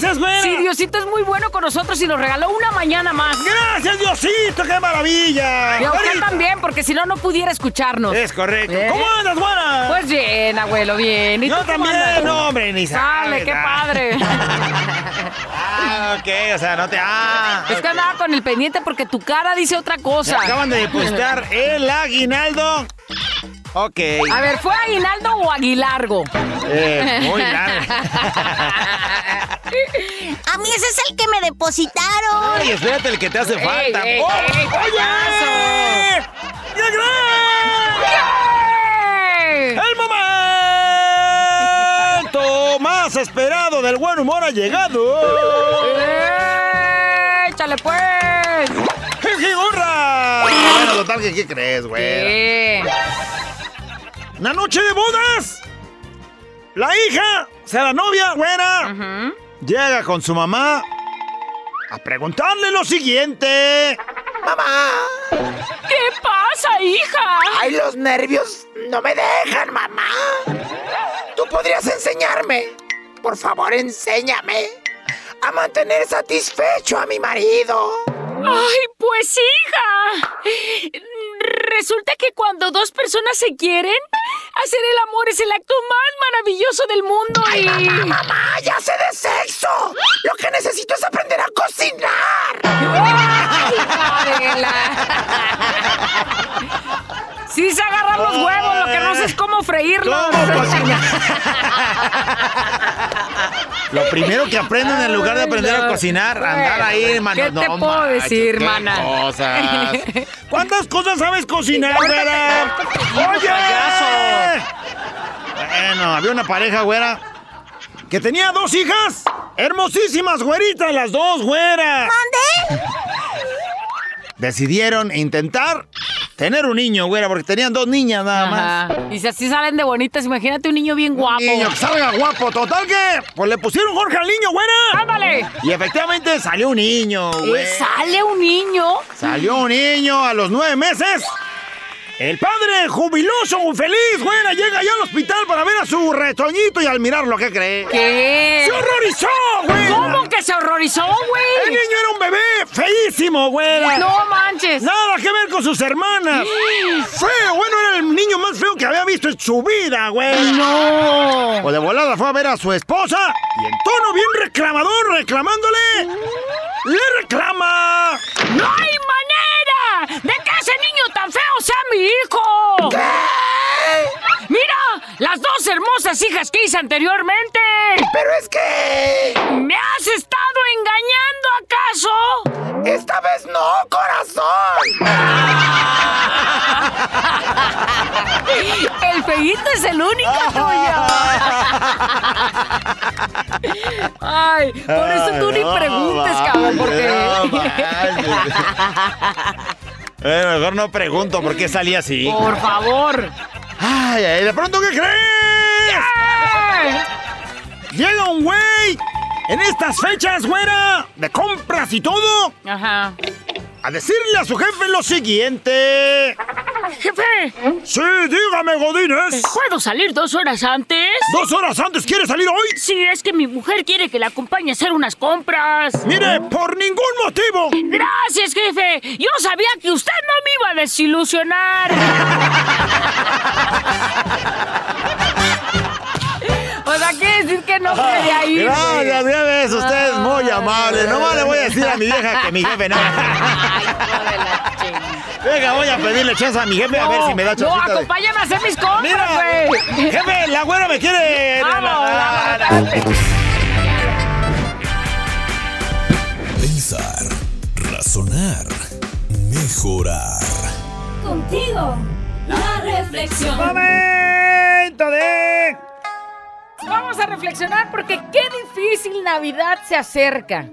Dudas? ¡Felices, Si- güera! Si Diosito es muy bueno con nosotros y nos regaló una mañana más. ¡Gracias, Diosito! ¡Qué maravilla! Y a usted Güerita. también, porque si no, no pudiera escucharnos. Es correcto. ¿Eh? ¿Cómo andas, buena? Pues bien, abuelo, bien. ¿Y Yo tú también, andas? no, hombre, ni Sale, qué padre. Ah, ok, o sea, no te... Ah, Es que andaba con el pendiente porque tu cara dice otra Me cosa. acaban de depositar el aguinaldo. Ok. A ver, ¿fue Aguinaldo o Aguilargo? Eh, muy largo. A mí ese es el que me depositaron. Ay, espérate el que te hace falta. ey, ¡Oh! ey, ¿qué ¡Oye! ¡Ya. ¡El momento más esperado del buen humor ha llegado! ¡Eh! ¡Échale pues! ¡Jijigorra! Bueno, total, que ¿qué crees, güey? Sí. ¡La noche de bodas! La hija, o sea, la novia, güera, Ujú. llega con su mamá a preguntarle lo siguiente. ¡Mamá! ¿Qué pasa, hija? ¡Ay, los nervios no me dejan, mamá! ¿Tú podrías enseñarme? Por favor, enséñame a mantener satisfecho a mi marido. Ay, pues hija. Resulta que cuando dos personas se quieren, hacer el amor es el acto más maravilloso del mundo ¡Ay, y... mamá, mamá! ¡Ya sé de sexo! Lo que necesito es aprender a cocinar. Sí se agarran los huevos, lo que no sé es cómo freírlos. ¿Cómo cocinar? Lo primero que aprenden en lugar de aprender a cocinar, andar ahí, mano. ¿Qué te puedo decir, qué mana? cosas. ¿Cuántas cosas sabes cocinar, güera? ¡Oye! Bueno, había una pareja, güera, que tenía dos hijas. Hermosísimas, güeritas, las dos, güeras. ¿Dónde? Decidieron intentar tener un niño, güera, porque tenían dos niñas nada más. Y si así salen de bonitas, imagínate un niño bien guapo. Niño que salga guapo, total que pues le pusieron Jorge al niño, güera. ¡Ándale! Y efectivamente salió un niño, güey. Eh, ¿Sale un niño? Salió un niño a los nueve meses. El padre jubiloso, feliz, güera, llega allá al hospital para ver a su retoñito y al mirarlo, ¿qué cree? ¿Qué? ¡Se horrorizó, güey! ¿Cómo que se horrorizó, güey? El niño era un bebé feísimo, güera. No manches. Nada que ver con sus hermanas. Feo, bueno, era el niño más feo que había visto en su vida, güey. No. O de volada fue a ver a su esposa y en tono bien reclamador, reclamándole, le reclama. ¡No hay manera de que ese niño tan feo sea mi hijo! ¿Qué? ¡Mira! ¡Las dos hermosas hijas que hice anteriormente! ¡Pero es que... ¿Me has estado engañando acaso? ¡Esta vez no, corazón! ¡El feíto es el único tuyo! Ay, por eso tú ni preguntes, cabrón, porque... No, eh, mejor no pregunto por qué salí así. Por favor. Ay, ay, de pronto, ¿qué crees? Llega un güey en estas fechas, güera, de compras y todo, Ajá. A decirle a su jefe lo siguiente. Jefe, Sí, dígame, Godínez. ¿puedo salir dos horas antes? ¿Dos horas antes quiere salir hoy? Sí, es que mi mujer quiere que la acompañe a hacer unas compras. Mire, por ningún motivo. Gracias, jefe. Yo sabía que usted no me iba a desilusionar. no ir. Gracias, ya ves, usted es muy amable. Nomás le voy a decir a mi vieja que mi jefe no. Ay, la chingada. Venga, voy a pedirle chance a mi jefe a ver si me da No, chancita de... acompáñame a hacer mis compras, Mira, güey. jefe, la güera me quiere... Vamos, vamos, Pensar, razonar, mejorar. Contigo, la reflexión. Momento de... Vamos a reflexionar porque qué difícil Navidad se acerca.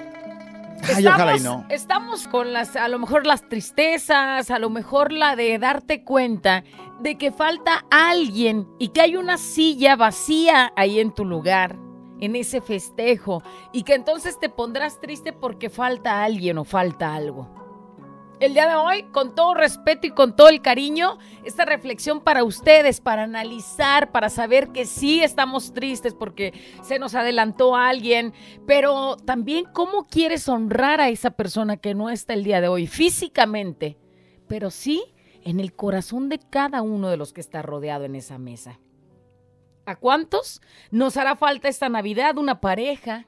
Ay, ojalá y no. estamos con las, a lo mejor las tristezas, a lo mejor la de darte cuenta de que falta alguien y que hay una silla vacía ahí en tu lugar, en ese festejo, y que entonces te pondrás triste porque falta alguien o falta algo. El día de hoy, con todo respeto y con todo el cariño, esta reflexión para ustedes, para analizar, para saber que sí estamos tristes porque se nos adelantó alguien, pero también cómo quieres honrar a esa persona que no está el día de hoy físicamente, pero sí en el corazón de cada uno de los que está rodeado en esa mesa. ¿A cuántos nos hará falta esta Navidad una pareja,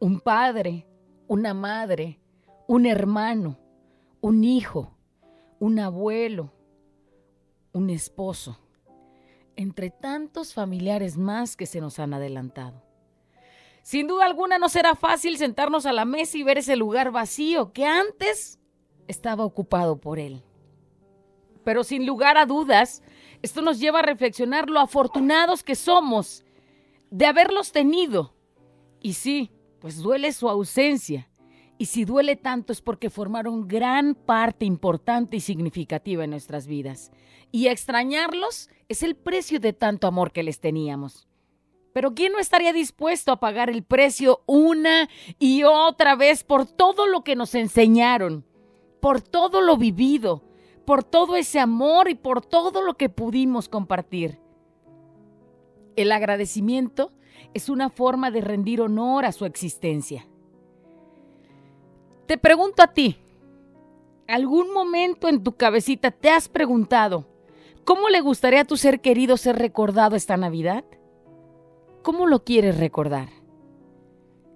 un padre, una madre, un hermano? Un hijo, un abuelo, un esposo, entre tantos familiares más que se nos han adelantado. Sin duda alguna no será fácil sentarnos a la mesa y ver ese lugar vacío que antes estaba ocupado por él. Pero sin lugar a dudas, esto nos lleva a reflexionar lo afortunados que somos de haberlos tenido. Y sí, pues duele su ausencia, y si duele tanto es porque formaron gran parte importante y significativa en nuestras vidas. Y extrañarlos es el precio de tanto amor que les teníamos. Pero ¿quién no estaría dispuesto a pagar el precio una y otra vez por todo lo que nos enseñaron, por todo lo vivido, por todo ese amor y por todo lo que pudimos compartir? El agradecimiento es una forma de rendir honor a su existencia. Te pregunto a ti, ¿algún momento en tu cabecita te has preguntado cómo le gustaría a tu ser querido ser recordado esta Navidad? ¿Cómo lo quieres recordar?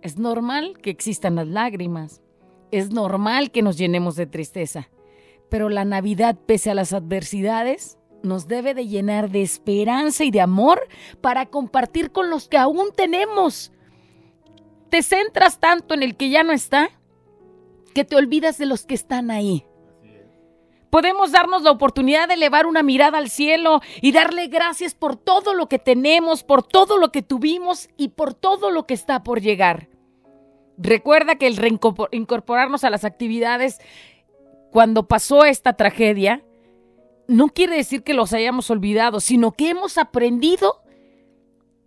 Es normal que existan las lágrimas, es normal que nos llenemos de tristeza, pero la Navidad, pese a las adversidades, nos debe de llenar de esperanza y de amor para compartir con los que aún tenemos. ¿Te centras tanto en el que ya no está? Que te olvidas de los que están ahí. Podemos darnos la oportunidad de elevar una mirada al cielo y darle gracias por todo lo que tenemos, por todo lo que tuvimos y por todo lo que está por llegar. Recuerda que el reincorporarnos a las actividades cuando pasó esta tragedia no quiere decir que los hayamos olvidado, sino que hemos aprendido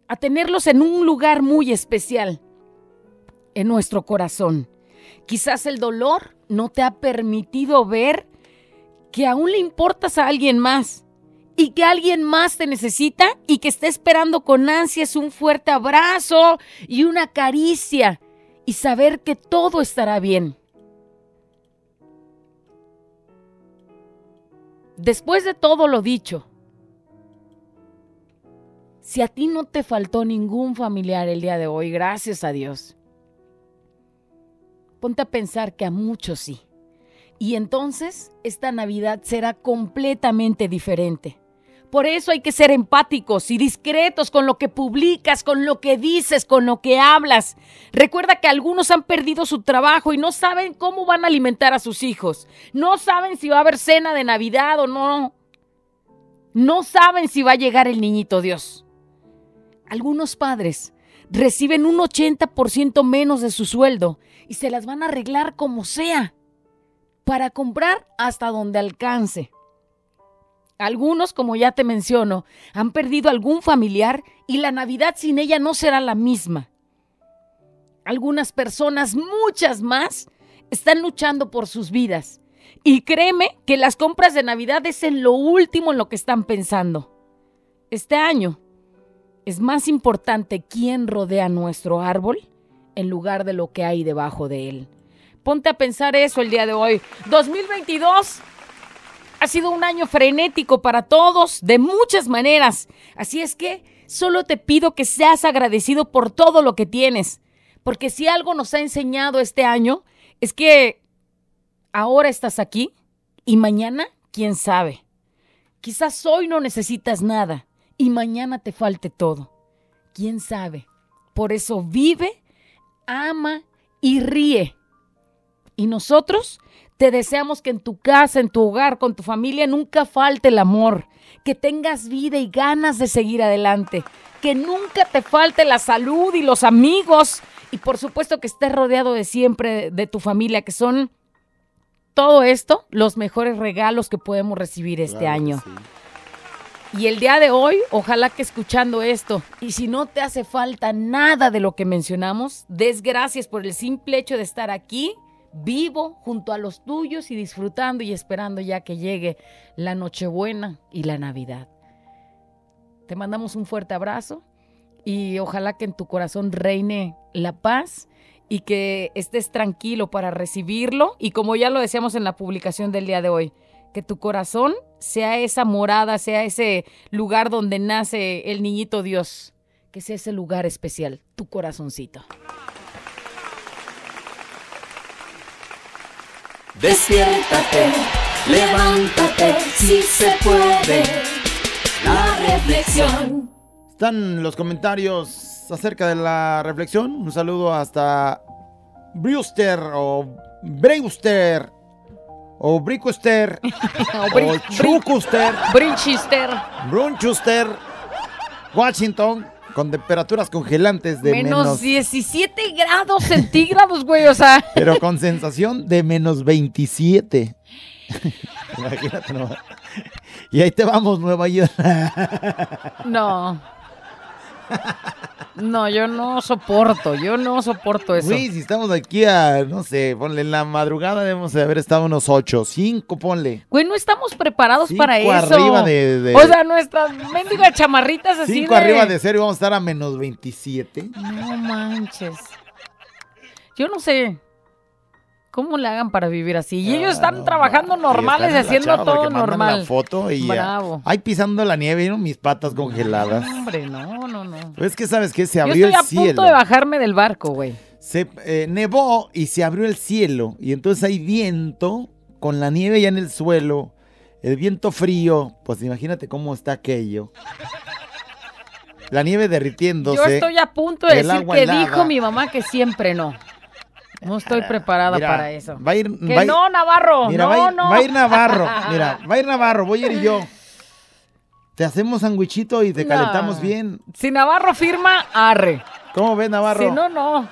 a tenerlos en un lugar muy especial en nuestro corazón. Quizás el dolor no te ha permitido ver que aún le importas a alguien más y que alguien más te necesita y que está esperando con ansias un fuerte abrazo y una caricia y saber que todo estará bien. Después de todo lo dicho, si a ti no te faltó ningún familiar el día de hoy, gracias a Dios ponte a pensar que a muchos sí. Y entonces esta Navidad será completamente diferente, Por eso hay que ser empáticos y discretos con lo que publicas, con lo que dices, con lo que hablas. Recuerda que algunos han perdido su trabajo y no saben cómo van a alimentar a sus hijos. No saben si va a haber cena de Navidad o no. No saben si va a llegar el niñito Dios. Algunos padres reciben un 80% menos de su sueldo y se las van a arreglar como sea para comprar hasta donde alcance. Algunos, como ya te menciono, han perdido algún familiar y la Navidad sin ella no será la misma. Algunas personas, muchas más, están luchando por sus vidas. Y créeme que las compras de Navidad es en lo último en lo que están pensando. Este año es más importante quién rodea nuestro árbol en lugar de lo que hay debajo de él. Ponte a pensar eso el día de hoy. 2022 ha sido un año frenético para todos, de muchas maneras. Así es que solo te pido que seas agradecido por todo lo que tienes. Porque si algo nos ha enseñado este año, es que ahora estás aquí y mañana, quién sabe. Quizás hoy no necesitas nada y mañana te falte todo. ¿Quién sabe? Por eso vive, ama y ríe. Y nosotros te deseamos que en tu casa, en tu hogar, con tu familia nunca falte el amor, que tengas vida y ganas de seguir adelante, que nunca te falte la salud y los amigos y por supuesto que estés rodeado de siempre de tu familia, que son todo esto los mejores regalos que podemos recibir este año. Y el día de hoy, ojalá que escuchando esto, y si no te hace falta nada de lo que mencionamos, des gracias por el simple hecho de estar aquí vivo junto a los tuyos y disfrutando y esperando ya que llegue la Nochebuena y la Navidad. Te mandamos un fuerte abrazo y ojalá que en tu corazón reine la paz y que estés tranquilo para recibirlo y como ya lo decíamos en la publicación del día de hoy, que tu corazón sea esa morada, sea ese lugar donde nace el niñito Dios, que sea ese lugar especial, tu corazoncito. Despiértate, levántate, si se puede. La reflexión. Están los comentarios acerca de la reflexión. Un saludo hasta Brewster o Brewster o Bricuster o Chucuster, Brinchister. Brunchuster, Washington con temperaturas congelantes de menos, menos 17 grados centígrados, güey, o sea. pero con sensación de menos 27. Imagínate nomás. Y ahí te vamos, Nueva York. No. No, yo no soporto, yo no soporto eso. Güey, si estamos aquí a, no sé, ponle en la madrugada debemos de haber estado unos 8, 5, ponle. Güey, no estamos preparados Cinco para eso. arriba de- de- O sea, nuestras mendigas chamarritas así 5 de... arriba de cero y vamos a estar a menos 27. No manches. Yo no sé cómo le hagan para vivir así. Y ellos están trabajando normales, haciendo todo normal. La foto y. Bravo. Ahí pisando la nieve, ¿no? mis patas congeladas. Hombre, no, no, no. Es que, ¿sabes qué? Se Yo abrió estoy a el cielo. punto de bajarme del barco, güey. Se eh, nevó y se abrió el cielo. Y entonces hay viento con la nieve ya en el suelo. El viento frío. Pues imagínate cómo está aquello. La nieve derritiéndose. Yo estoy a punto de decir que helada. dijo mi mamá que siempre no. No estoy preparada Mira, para eso. Va a ir, Que va no, Navarro. Mira, no, va, a ir, no. va a ir Navarro. Mira, va a ir Navarro. Voy a ir yo. Te hacemos sandwichito y te No. calentamos bien. Si Navarro firma, arre. ¿Cómo ves, Navarro? Si no, no.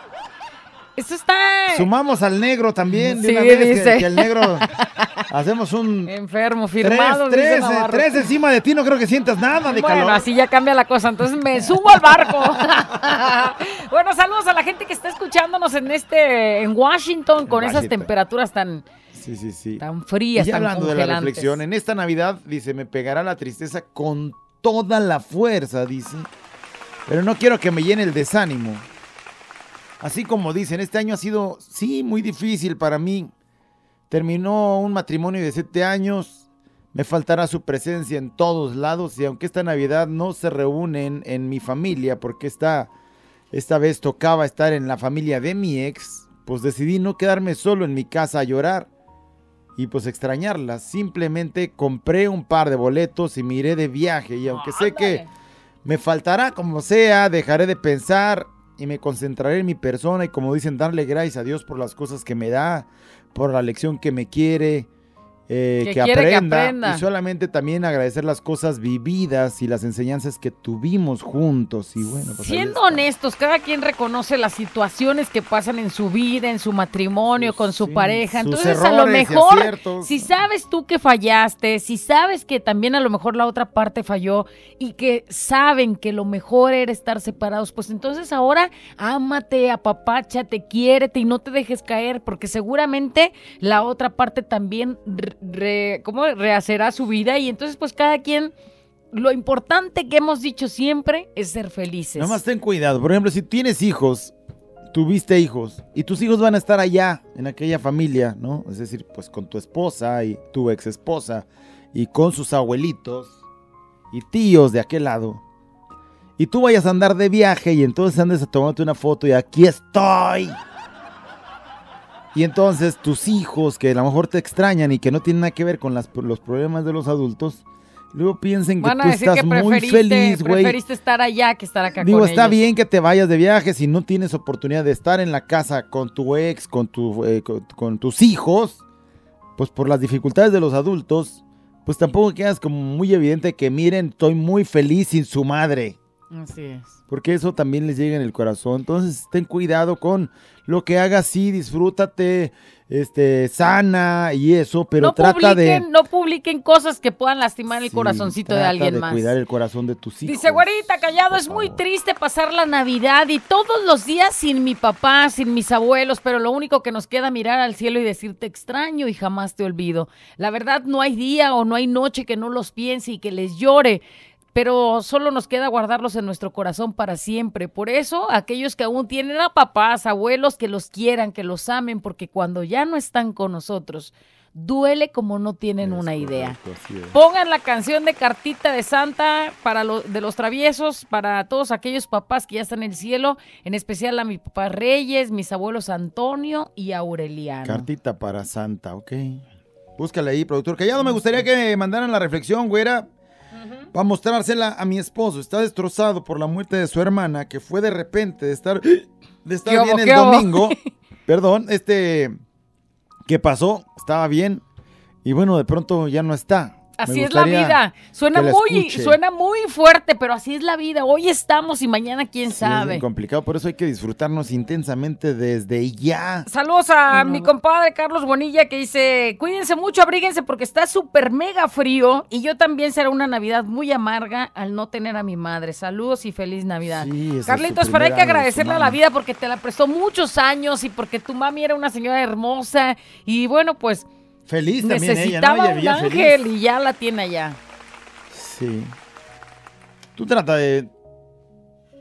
Eso está Sumamos al negro también. De Sí, una vez que- dice. Que, el negro. Hacemos un. enfermo, firmado. tres, tres encima de ti, no creo que sientas nada de Bueno, calor. así ya cambia la cosa. Entonces me subo al barco. bueno, saludos a la gente que está escuchándonos en este, en Washington, con esas Washington. temperaturas tan, Sí, sí, sí. tan Y frías, ya tan hablando de la reflexión, en esta Navidad, dice, me pegará la tristeza con toda la fuerza, dice. Pero no quiero que me llene el desánimo. Así como dicen, este año ha sido, sí, muy difícil para mí. Terminó un matrimonio de siete años. Me faltará su presencia en todos lados. Y aunque esta Navidad no se reúnen en mi familia, porque esta, esta vez tocaba estar en la familia de mi ex, pues decidí no quedarme solo en mi casa a llorar. y pues extrañarlas. Simplemente compré un par de boletos y miré de viaje y aunque sé que me faltará como sea, dejaré de pensar y me concentraré en mi persona y como dicen, darle gracias a Dios por las cosas que me da, por la lección que me quiere. Eh, Que que, quiere que aprenda, y solamente también agradecer las cosas vividas y las enseñanzas que tuvimos juntos. Y bueno pues Siendo honestos, cada quien reconoce las situaciones que pasan en su vida, en su matrimonio, con su sí, pareja. Entonces, a lo mejor, si sabes tú que fallaste, si sabes que también a lo mejor la otra parte falló y que saben que lo mejor era estar separados, pues entonces ahora ámate, apapáchate, quiérete y no te dejes caer, porque seguramente la otra parte también re- ¿cómo? rehacerá su vida y entonces pues cada quien... Lo importante que hemos dicho siempre es ser felices. Nada más ten cuidado. Por ejemplo, si tienes hijos, tuviste hijos, y tus hijos van a estar allá, en aquella familia, ¿no? Es decir, pues con tu esposa y tu ex esposa, y con sus abuelitos y tíos de aquel lado. Y tú vayas a andar de viaje y entonces andes a tomarte una foto y aquí estoy. Y entonces tus hijos, que a lo mejor te extrañan y que no tienen nada que ver con las- los problemas de los adultos, luego piensen que tú estás que muy feliz, güey. preferiste estar allá que estar acá Digo, con está ellos. bien que te vayas de viaje si no tienes oportunidad de estar en la casa con tu ex, con, tu, eh, con, con tus hijos, pues por las dificultades de los adultos, pues tampoco quedas como muy evidente que miren, estoy muy feliz sin su madre, Así es. porque eso también les llega en el corazón. Entonces, ten cuidado con lo que hagas, sí, disfrútate, este, sana y eso, pero no trata publiquen, de... no publiquen cosas que puedan lastimar el sí, corazoncito de alguien de más. cuidar el corazón de tus hijos. Dice, güerita, callado, es muy triste pasar la Navidad y todos los días sin mi papá, sin mis abuelos, pero lo único que nos queda mirar al cielo y decirte extraño y jamás te olvido. La verdad, no hay día o no hay noche que no los piense y que les llore. Pero solo nos queda guardarlos en nuestro corazón para siempre. Por eso, aquellos que aún tienen a papás, abuelos, que los quieran, que los amen, porque cuando ya no están con nosotros, duele como no tienen Es una idea. correcto. Pongan la canción de Cartita de Santa para lo- de los traviesos, para todos aquellos papás que ya están en el cielo, en especial a mi papá Reyes, mis abuelos Antonio y Aureliano. Cartita para Santa, ok. Búscale ahí, productor. Callado, me gustaría que me mandaran la reflexión, güera. Para mostrársela a mi esposo. Está destrozado por la muerte de su hermana, que fue de repente de estar, de estar ¿Qué bien el domingo. Perdón, este. ¿Qué pasó? Estaba bien. Y bueno, de pronto ya no está. Así es la vida. Suena muy, escuche. suena muy fuerte, pero así es la vida. Hoy estamos y mañana quién Sí, es sabe. complicado, por eso hay que disfrutarnos intensamente desde ya. Saludos a mi compadre Carlos Bonilla que dice, cuídense mucho, abríguense porque está súper mega frío y yo también será una Navidad muy amarga al no tener a mi madre. Saludos y feliz Navidad. Sí, es Carlitos, pero hay que agradecerle a la vida porque te la prestó muchos años y porque tu mami era una señora hermosa y bueno, pues Feliz también ella, ¿no? necesitaba Ella un vivía feliz. ángel y ya la tiene allá. Sí. Tú trata de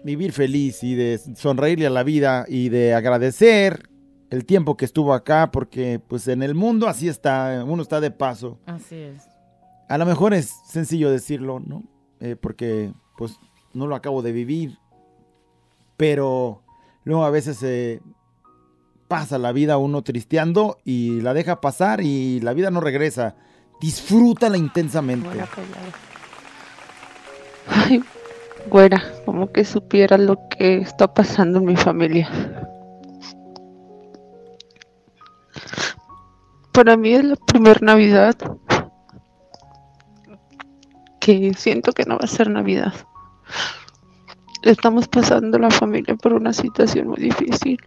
vivir feliz y de sonreírle a la vida y de agradecer el tiempo que estuvo acá porque pues en el mundo así está, uno está de paso. Así es. A lo mejor es sencillo decirlo, ¿no? Eh, porque pues no lo acabo de vivir, pero luego a veces se pasa la vida uno tristeando y la deja pasar y la vida no regresa. Disfrútala intensamente. Ay, güera, como que supiera lo que está pasando en mi familia. Para mí es la primera Navidad que siento que no va a ser Navidad. Estamos pasando la familia por una situación muy difícil.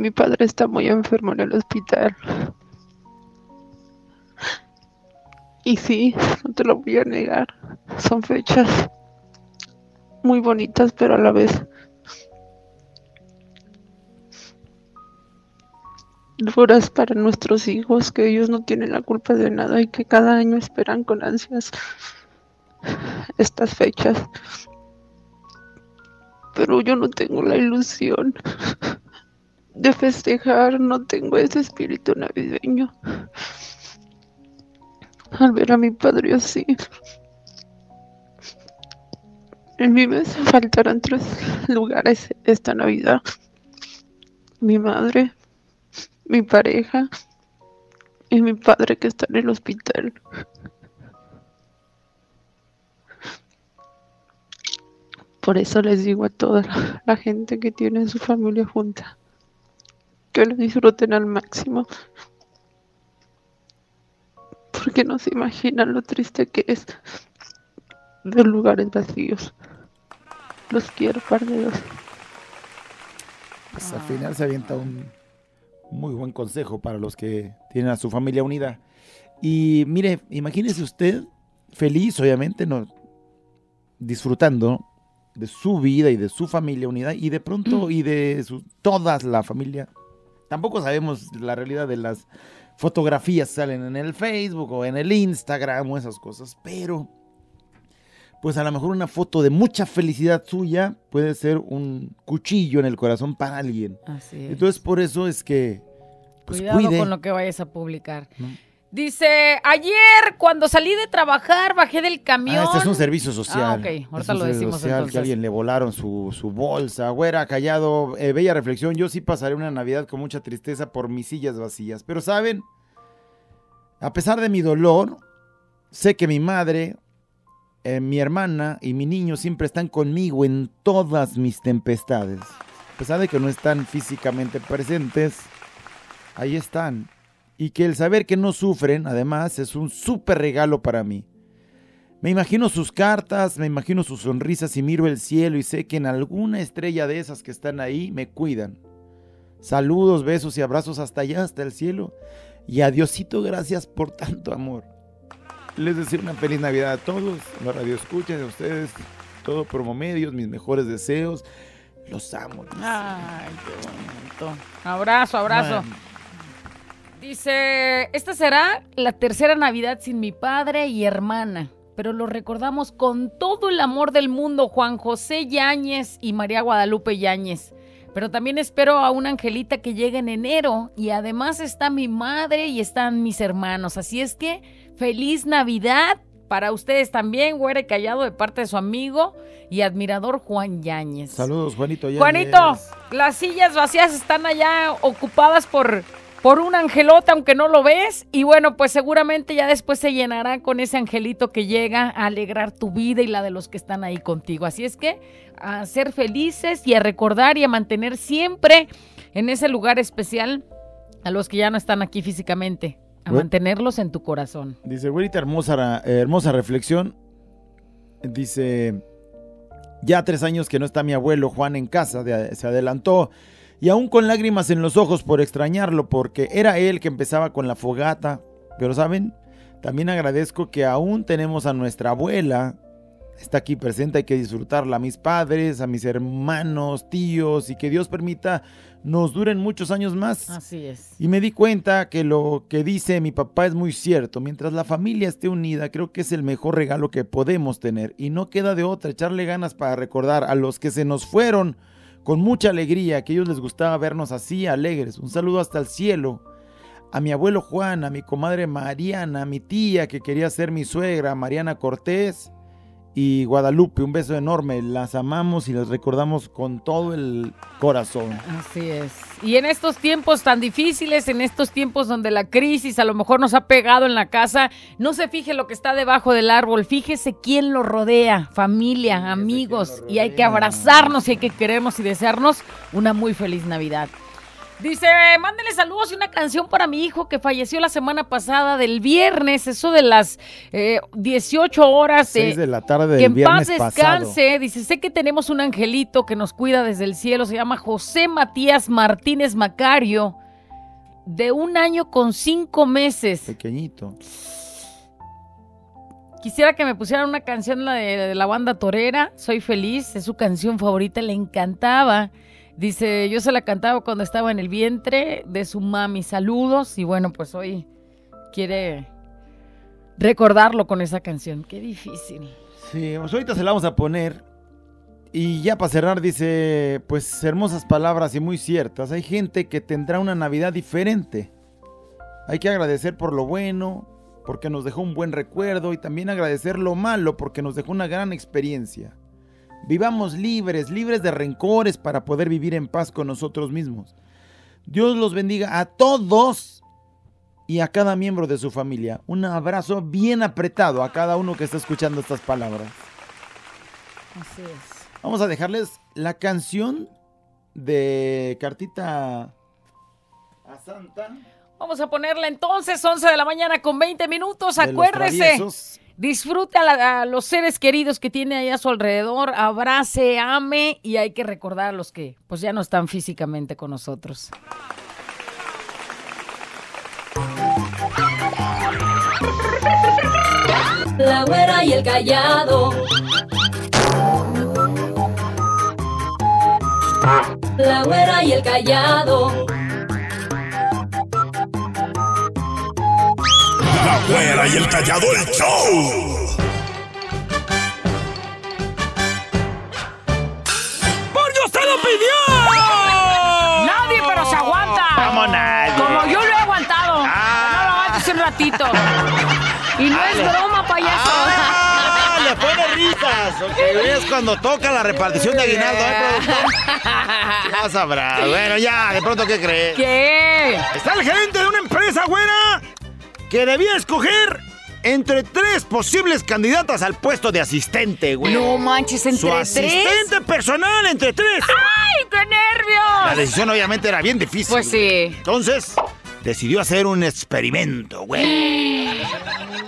Mi padre está muy enfermo en el hospital. Y sí, no te lo voy a negar. Son fechas muy bonitas, pero a la vez duras para nuestros hijos, que ellos no tienen la culpa de nada y que cada año esperan con ansias estas fechas. Pero yo no tengo la ilusión de festejar, no tengo ese espíritu navideño. Al ver a mi padre así, en mí me faltarán tres lugares esta Navidad. Mi madre, mi pareja y mi padre que está en el hospital. Por eso les digo a toda la gente que tiene su familia junta que lo disfruten al máximo. Porque no se imaginan lo triste que es ver lugares vacíos. Los quiero, par de dos. Pues al final se avienta un muy buen consejo para los que tienen a su familia unida. Y mire, imagínese usted feliz, obviamente, no disfrutando de su vida y de su familia unida y de pronto y de su, toda la familia. Tampoco sabemos la realidad de las fotografías que salen en el Facebook o en el Instagram o esas cosas, pero pues a lo mejor una foto de mucha felicidad suya puede ser un cuchillo en el corazón para alguien. Así es. Entonces por eso es que pues Cuidado cuide. con lo que vayas a publicar. ¿no? Dice, ayer cuando salí de trabajar bajé del camión. Ah, este es un servicio social. Ah, ok. Es Ahorita un lo decimos social, entonces. Que a alguien le volaron su, su bolsa. Güera, callado. eh, bella reflexión. Yo sí pasaré una Navidad con mucha tristeza por mis sillas vacías. Pero, ¿saben? A pesar de mi dolor, sé que mi madre, eh, mi hermana y mi niño siempre están conmigo en todas mis tempestades. A pesar de que no están físicamente presentes, ahí están. Y que el saber que no sufren, además, es un súper regalo para mí. Me imagino sus cartas, me imagino sus sonrisas y miro el cielo y sé que en alguna estrella de esas que están ahí me cuidan. Saludos, besos y abrazos hasta allá, hasta el cielo. Y a Diosito, gracias por tanto amor. Les deseo una feliz Navidad a todos, los radioescuchas, a ustedes, todo promomedios, mis mejores deseos. Los amo. Ay, qué bonito. Abrazo, abrazo. Man. Dice, esta será la tercera Navidad sin mi padre y hermana, pero lo recordamos con todo el amor del mundo, Juan José Yáñez y María Guadalupe Yáñez. Pero también espero a una angelita que llegue en enero y además está mi madre y están mis hermanos. Así es que feliz Navidad para ustedes también, güere callado de parte de su amigo y admirador Juan Yáñez. Saludos, Juanito. Yáñez. Juanito, las sillas vacías están allá ocupadas por, por un angelote, aunque no lo ves. Y bueno, pues seguramente ya después se llenará con ese angelito que llega a alegrar tu vida y la de los que están ahí contigo. Así es que a ser felices y a recordar y a mantener siempre en ese lugar especial a los que ya no están aquí físicamente. A Güey. mantenerlos en tu corazón. Dice, güerita, hermosa, hermosa reflexión. Dice, ya tres años que no está mi abuelo Juan en casa, de- se adelantó. Y aún con lágrimas en los ojos por extrañarlo, porque era él que empezaba con la fogata. Pero saben, también agradezco que aún tenemos a nuestra abuela. Está aquí presente, hay que disfrutarla. A mis padres, a mis hermanos, tíos, y que Dios permita nos duren muchos años más. Así es. Y me di cuenta que lo que dice mi papá es muy cierto. Mientras la familia esté unida, creo que es el mejor regalo que podemos tener. Y no queda de otra echarle ganas para recordar a los que se nos fueron con mucha alegría, que a ellos les gustaba vernos así, alegres. Un saludo hasta el cielo. A mi abuelo Juan, a mi comadre Mariana, a mi tía que quería ser mi suegra, Mariana Cortés y Guadalupe. Un beso enorme. Las amamos y las recordamos con todo el corazón. Así es. Y en estos tiempos tan difíciles, en estos tiempos donde la crisis a lo mejor nos ha pegado en la casa, no se fije lo que está debajo del árbol, fíjese quién lo rodea, familia, amigos, y hay que abrazarnos y hay que querernos y desearnos una muy feliz Navidad. Dice, mándele saludos y una canción para mi hijo que falleció la semana pasada del viernes, eso de las eh, 18 horas. Eh, de la tarde del que en paz pasado. descanse. Dice, sé que tenemos un angelito que nos cuida desde el cielo. Se llama José Matías Martínez Macario, de un año con cinco meses. Pequeñito. Quisiera que me pusieran una canción la de, de la banda Torera. Soy feliz, es su canción favorita, le encantaba. Dice, yo se la cantaba cuando estaba en el vientre de su mami. Saludos. Y bueno, pues hoy quiere recordarlo con esa canción. Qué difícil. Sí, pues ahorita se la vamos a poner. Y ya para cerrar dice, pues hermosas palabras y muy ciertas. Hay gente que tendrá una Navidad diferente. Hay que agradecer por lo bueno, porque nos dejó un buen recuerdo y también agradecer lo malo porque nos dejó una gran experiencia. Vivamos libres, libres de rencores para poder vivir en paz con nosotros mismos. Dios los bendiga a todos y a cada miembro de su familia. Un abrazo bien apretado a cada uno que está escuchando estas palabras. Así es. Vamos a dejarles la canción de cartita a Santa. Vamos a ponerla entonces, 11 de la mañana con 20 minutos. Acuérdese. Disfrute a, los seres queridos que tiene ahí a su alrededor, abrace, ame y hay que recordar a los que pues ya no están físicamente con nosotros. La güera y el callado. La güera y el callado. La güera y el callado el show. ¡Porque usted lo pidió! Nadie, pero se aguanta. ¿Cómo nadie? Como yo lo he aguantado. Ah. No lo aguantes un ratito. Y no es broma, payaso. ¡Ah! Le pone risas. Ok, es cuando toca la repartición de aguinaldo, ¿eh, productor? Ya sabrá. Bueno, ya, de pronto, ¿qué crees? ¿Qué? Está el gerente de una empresa, güera, que debía escoger entre tres posibles candidatas al puesto de asistente, güey. No manches, entre Su tres. asistente personal entre tres. ¡Ay, qué La nervios! decisión obviamente era bien difícil. Pues sí. Entonces, decidió hacer un experimento, güey.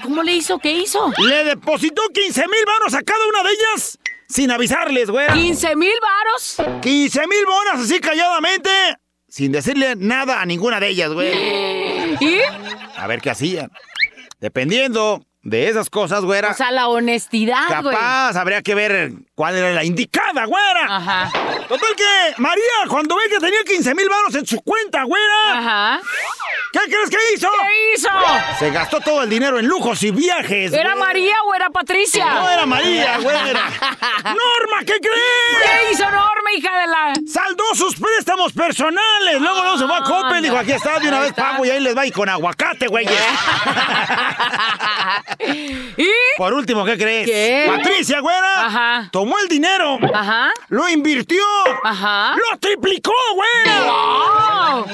¿Cómo le hizo? ¿Qué hizo? Le depositó 15 mil varos a cada una de ellas sin avisarles, güey. ¿15 mil varos? 15 mil bonas así calladamente, sin decirle nada a ninguna de ellas, güey. A ver qué hacían. Dependiendo de esas cosas, güera. O sea, la honestidad, güey. Capaz, habría que ver cuál era la indicada, güera. Ajá. Total que María, cuando ve que tenía 15 mil varos en su cuenta, güera, Ajá. ¿qué crees que hizo? ¿Qué hizo? Se gastó todo el dinero en lujos y viajes. ¿Era güera. María o era Patricia? No era María, güera. Norma, ¿qué crees? ¿Qué hizo Norma, hija de la...? Saldó sus préstamos personales. Luego no se fue a Coppel. Anda. Dijo, aquí está, de una vez pago y ahí les va y con aguacate, güey. ¿Y? Por último, ¿qué crees? ¿Qué? Patricia, güera. Ajá. Tomó el dinero. Ajá. Lo invirtió. Ajá. Lo triplicó, güera. ¡Oh!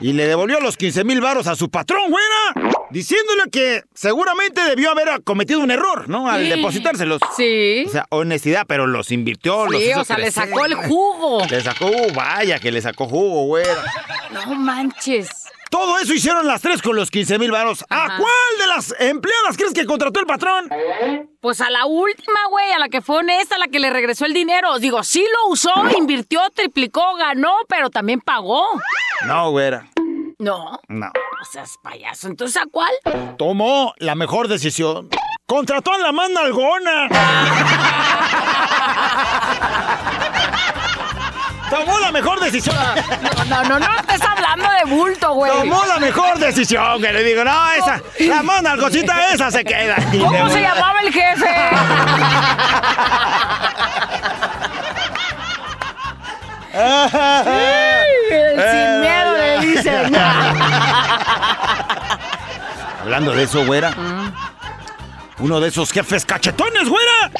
Y le devolvió los 15 mil varos a su patrón, güera. Diciéndole que seguramente debió haber cometido un error, ¿no? Al depositárselos. Sí. O sea, honestidad, pero los invirtió, los Sí, hizo o sea, le sacó el jugo. Le sacó, vaya que le sacó jugo, güera. No manches. Todo eso hicieron las tres con los 15 mil varos. ¿A cuál de las empleadas crees que contrató el patrón? Pues a la última, güey, a la que fue honesta, a la que le regresó el dinero. Digo, sí lo usó, invirtió, triplicó, ganó, pero también pagó. No, güera. No, No. no seas payaso. ¿Entonces a cuál? Tomó la mejor decisión. Contrató a la manda algona. Tomó la mejor decisión. No, no, no, no estés hablando de bulto, güey. Tomó la mejor decisión, que le digo, no, esa, la manda algoncita esa se queda. Y ¿Cómo se llamaba el jefe? Sin miedo le dicen. Hablando de eso, güera. Uno de esos jefes cachetones, güera,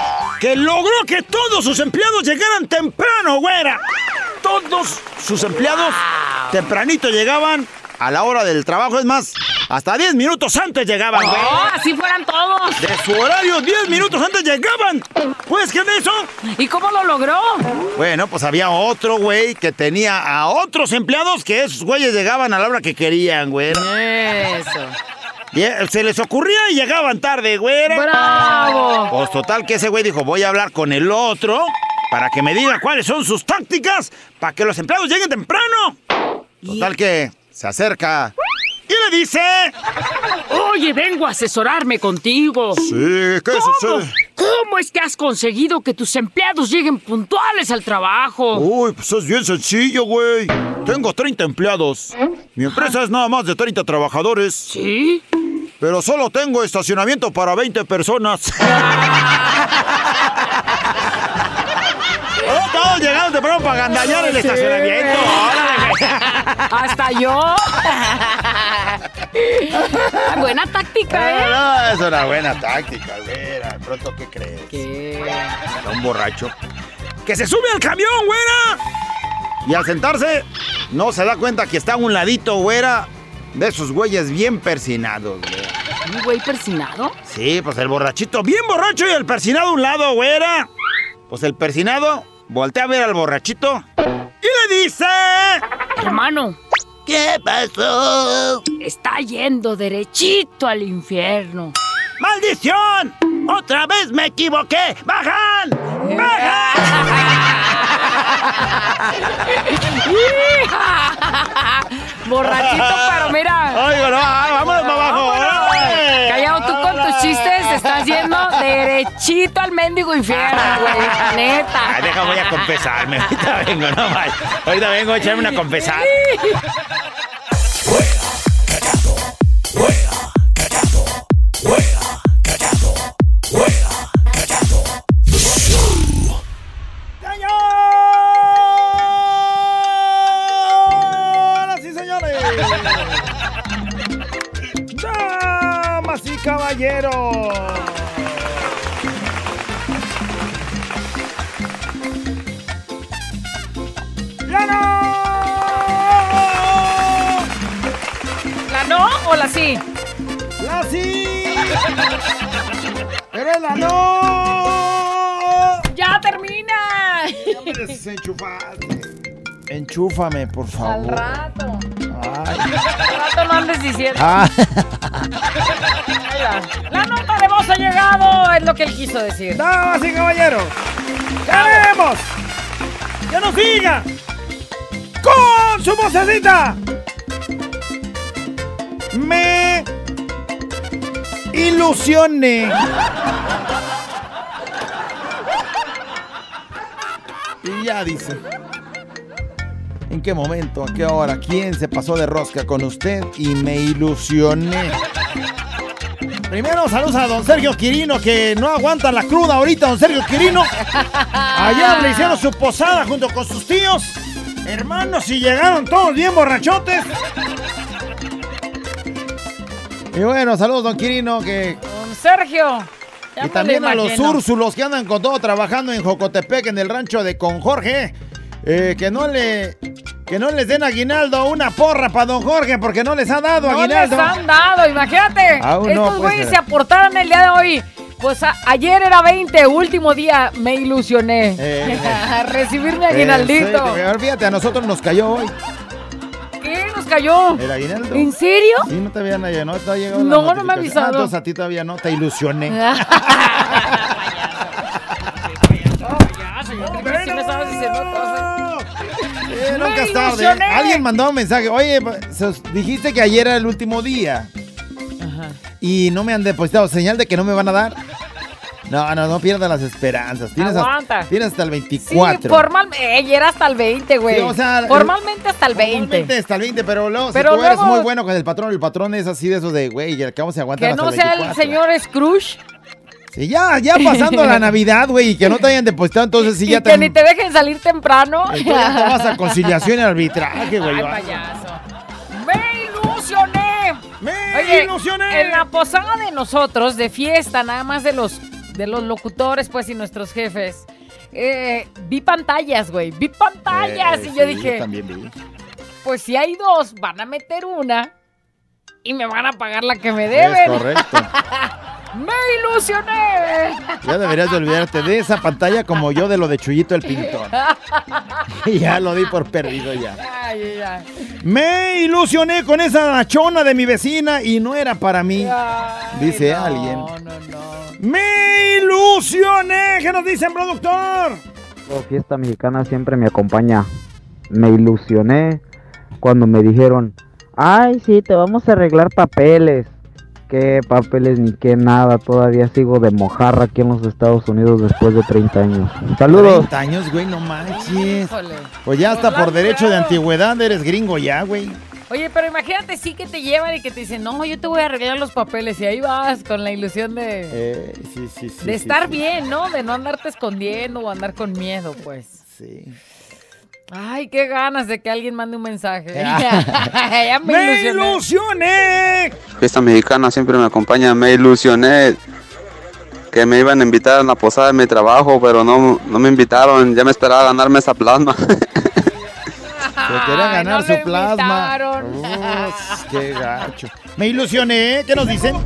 que logró que todos sus empleados llegaran temprano, güera. Todos sus empleados tempranito llegaban a la hora del trabajo. Es más, hasta 10 minutos antes llegaban, No, güera. así fueran todos. De su horario, 10 minutos antes llegaban. ¿Puedes creer eso? ¿Y cómo lo logró? Bueno, pues había otro güey que tenía a otros empleados que esos güeyes llegaban a la hora que querían, güera. Eso. Eh, se les ocurría y llegaban tarde, güera. ¡Bravo! Pues total que ese güey dijo, voy a hablar con el otro para que me diga cuáles son sus tácticas para que los empleados lleguen temprano. Total que se acerca y le dice... Oye, vengo a asesorarme contigo. Sí, ¿qué ¿Cómo? ¿Cómo es que has conseguido que tus empleados lleguen puntuales al trabajo? Uy, pues es bien sencillo, güey. Tengo 30 empleados. Mi empresa es nada más de 30 trabajadores, ¿Sí? pero solo tengo estacionamiento para 20 personas. temprano para gandañar el estacionamiento. Hasta yo. Buena táctica, ¿eh? No, no, es una buena táctica, güera. Pronto, ¿qué crees? ¿Qué? Está un borracho. ¡Que se sube al camión, güera! Y al sentarse, no se da cuenta que está a un ladito, güera, de esos güeyes bien persinados, güey. ¿Un güey persinado? Sí, pues el borrachito bien borracho y el persinado a un lado, güera. Pues el persinado voltea a ver al borrachito y le dice... Hermano, ¿Qué pasó? está yendo derechito al infierno. ¡Maldición! ¡Otra vez me equivoqué! ¡Bajan! Borrachito, pero mira. ¡Ay, bueno, ay, estás yendo derechito al mendigo infierno, güey. la Neta. Ay, deja, voy a confesarme. Ahorita vengo, no más. Ahorita vengo a echarme una confesada. Enchúfame, por Al favor. rato. Ay. Al rato no andes diciendo. Ah. Ahí va. La nota de voz ha llegado, es lo que él quiso decir. Damas y caballeros, queremos que nos diga con su vocecita. Me ilusioné. Y ya dice. ¿En qué momento? ¿A qué hora? ¿Quién se pasó de rosca con usted? Y me ilusioné. Primero saludos a don Sergio Quirino, que no aguanta la cruda ahorita, don Sergio Quirino. Ayer le hicieron su posada junto con sus tíos. Hermanos, y llegaron todos bien borrachotes. Y bueno, saludos, don Quirino, que... Don Sergio. y también a los úrsulos que andan con todo trabajando en Jocotepec, en el rancho de Con Jorge. eh, que no le... Que no les den aguinaldo una porra para don Jorge, porque no les ha dado No les aguinaldo. han dado, imagínate. Aún no, Estos pues, güeyes eh. se aportaron el día de hoy. Pues a- ayer era 20, último día, me ilusioné. Eh, a recibir mi aguinaldito. Perfecto. Fíjate, a nosotros nos cayó hoy ¿Qué nos cayó? el aguinaldo. ¿En serio? Sí, no te habían no te ha llegado la No, no me avisado. Ah, entonces a ti todavía no, te ilusioné. Eh. Alguien mandó un mensaje. Oye, se- dijiste que ayer era el último día y no me han depositado. ¿Señal de que no me van a dar? No, no, no pierdas las esperanzas. Tienes, Aguanta. hasta, tienes hasta el Sí, 24. formalmente. Ayer hasta el 20, güey. Sí, o sea, formalmente hasta el 20. Normalmente hasta el 20, pero luego Pero si tú eres muy bueno con el patrón, el patrón es así de esos de, güey, y acabamos de aguantar Que hasta no el sea el 24. señor Scrooge. Sí, ya, ya pasando la Navidad, güey, y que no te hayan depositado, entonces sí y ya que ni te dejen salir temprano. Entonces ya te vas a conciliación y arbitraje, güey. Ay, payaso. ¡Me ilusioné! ¡Me Oye, ilusioné! En la posada de nosotros, de fiesta, nada más de los, de los locutores, pues, y nuestros jefes, eh, vi pantallas, güey. Vi pantallas. Eh, y yo dije, también vi. pues si hay dos, van a meter una y me van a pagar la que me Es deben. correcto. ¡Me ilusioné! Ya deberías de olvidarte de esa pantalla como yo de lo de Chuyito el pintor. ya lo di por perdido ya. Ay, Me ilusioné con esa nachona de mi vecina y no era para mí. ay. Dice no, alguien. No, no. Me ilusioné. ¿Qué nos dicen, productor? La fiesta mexicana siempre me acompaña. Me ilusioné cuando me dijeron, ay, sí, te vamos a arreglar papeles. ¿Qué papeles ni qué nada? Todavía sigo de mojarra aquí en los Estados Unidos después de 30 años. Saludos. 30 años, güey, no manches. Híjole. Pues ya hasta Por por derecho de antigüedad eres gringo ya, güey. Oye, pero imagínate sí que te llevan y que te dicen, no, yo te voy a arreglar los papeles y ahí vas con la ilusión de, Eh, sí, sí, sí. de sí, estar sí. bien, ¿no? De no andarte escondiendo o andar con miedo, pues. Sí. Ay, qué ganas de que alguien mande un mensaje. Ya. ya me, ¡Me ilusioné. ilusioné! Fiesta mexicana siempre me acompaña. Me ilusioné que me iban a invitar a la posada de mi trabajo, pero no, no me invitaron. Ya me esperaba ganarme esa plasma. Se quería Ay, ganar no su plasma. Uf, qué gacho. Me ilusioné. ¿Qué nos dicen?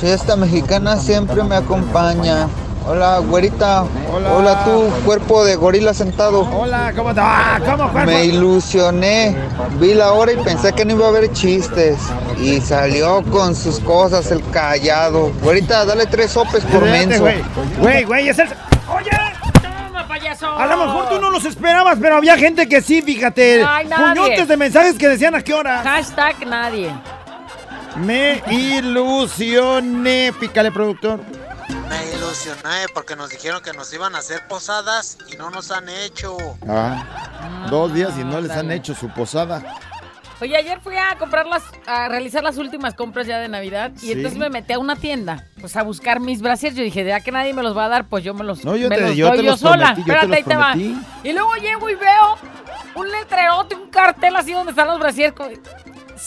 Si esta mexicana siempre me acompaña. Hola, güerita. Hola. tú, cuerpo de gorila sentado. Hola, ¿cómo estás? Ah, ¿Cómo, cuerpo? Me ilusioné. Vi la hora y pensé que no iba a haber chistes. Y salió con sus cosas el callado. Güerita, dale tres sopes por menso. güey. Güey, güey, es el... Toma, payaso. A lo mejor tú no los esperabas, pero había gente que sí, fíjate. Ay, nadie. Puñotes de mensajes que decían a qué hora. Hashtag nadie. Me ilusioné. Pícale, productor. Me ilusioné porque nos dijeron que nos iban a hacer posadas y no nos han hecho. Ah, dos días y no les han hecho su posada. Oye, ayer fui a comprar las, a realizar las últimas compras ya de Navidad y Sí. entonces me metí a una tienda, pues a buscar mis brasieres. Yo dije, ya que nadie me los va a dar, pues yo me los, No, yo me te- los yo doy te yo los sola. prometí, yo te Espérate, los ahí te va. Y luego llego y veo un letrerote, un cartel así donde están los brasieres con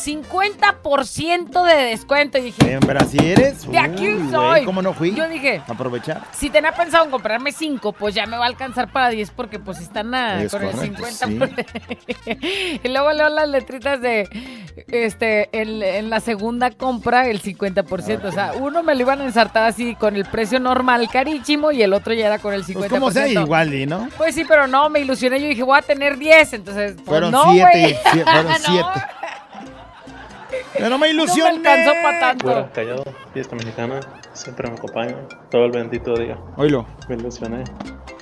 50% de descuento. Y dije, ¿En Brasieres? De aquí Uy, güey, soy. ¿Cómo no fui? Yo dije, Aprovechar. si tenía pensado en comprarme 5, pues ya me va a alcanzar para 10 porque pues están a- Es con el correcto, 50%. y luego leo las letritas de, este, en, en la segunda compra el 50%. O sea, uno me lo iban a ensartar así con el precio normal carísimo y el otro ya era con el 50%. Pues como sea igual, ¿y no? Pues sí, pero no, me ilusioné. Yo dije, voy a tener 10. Entonces, pues Fueron no, siete, güey. fueron No, siete. Pero me No me ilusioné. alcanzó para tanto. Fuera callado, fiesta mexicana, siempre me acompaña todo el bendito día. Oílo. Me ilusioné,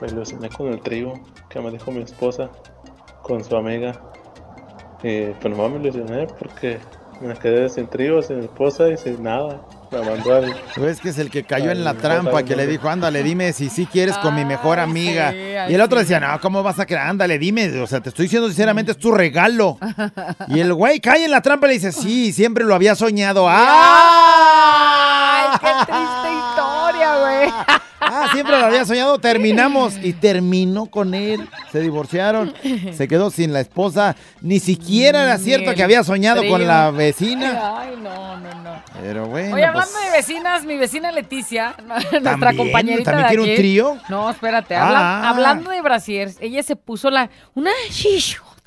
me ilusioné con el trío que me dijo mi esposa, con su amiga. Y pues nomás me ilusioné porque me quedé sin trío, sin esposa y sin nada. Me mandó al... Pues que es el que cayó en la trampa, que le dijo, ándale, dime si sí quieres con mi mejor amiga. sí, y el otro sí. decía, no, ¿cómo vas a creer? Ándale, dime, o sea, te estoy diciendo sinceramente, es tu regalo. y el güey cae en la trampa y le dice, sí, siempre lo había soñado. ¡Ah! Ay, qué triste historia, güey. Ah, siempre lo había soñado. Terminamos y terminó con él. Se divorciaron. Se quedó sin la esposa. Ni siquiera era cierto que había soñado con la vecina. Ay, no, no, no. Pero bueno. Oye, pues, hablando de vecinas, mi vecina Leticia, nuestra compañerita ¿También de quiere un trío? No, espérate. habla- Ah. hablando de brasiers, ella se puso la una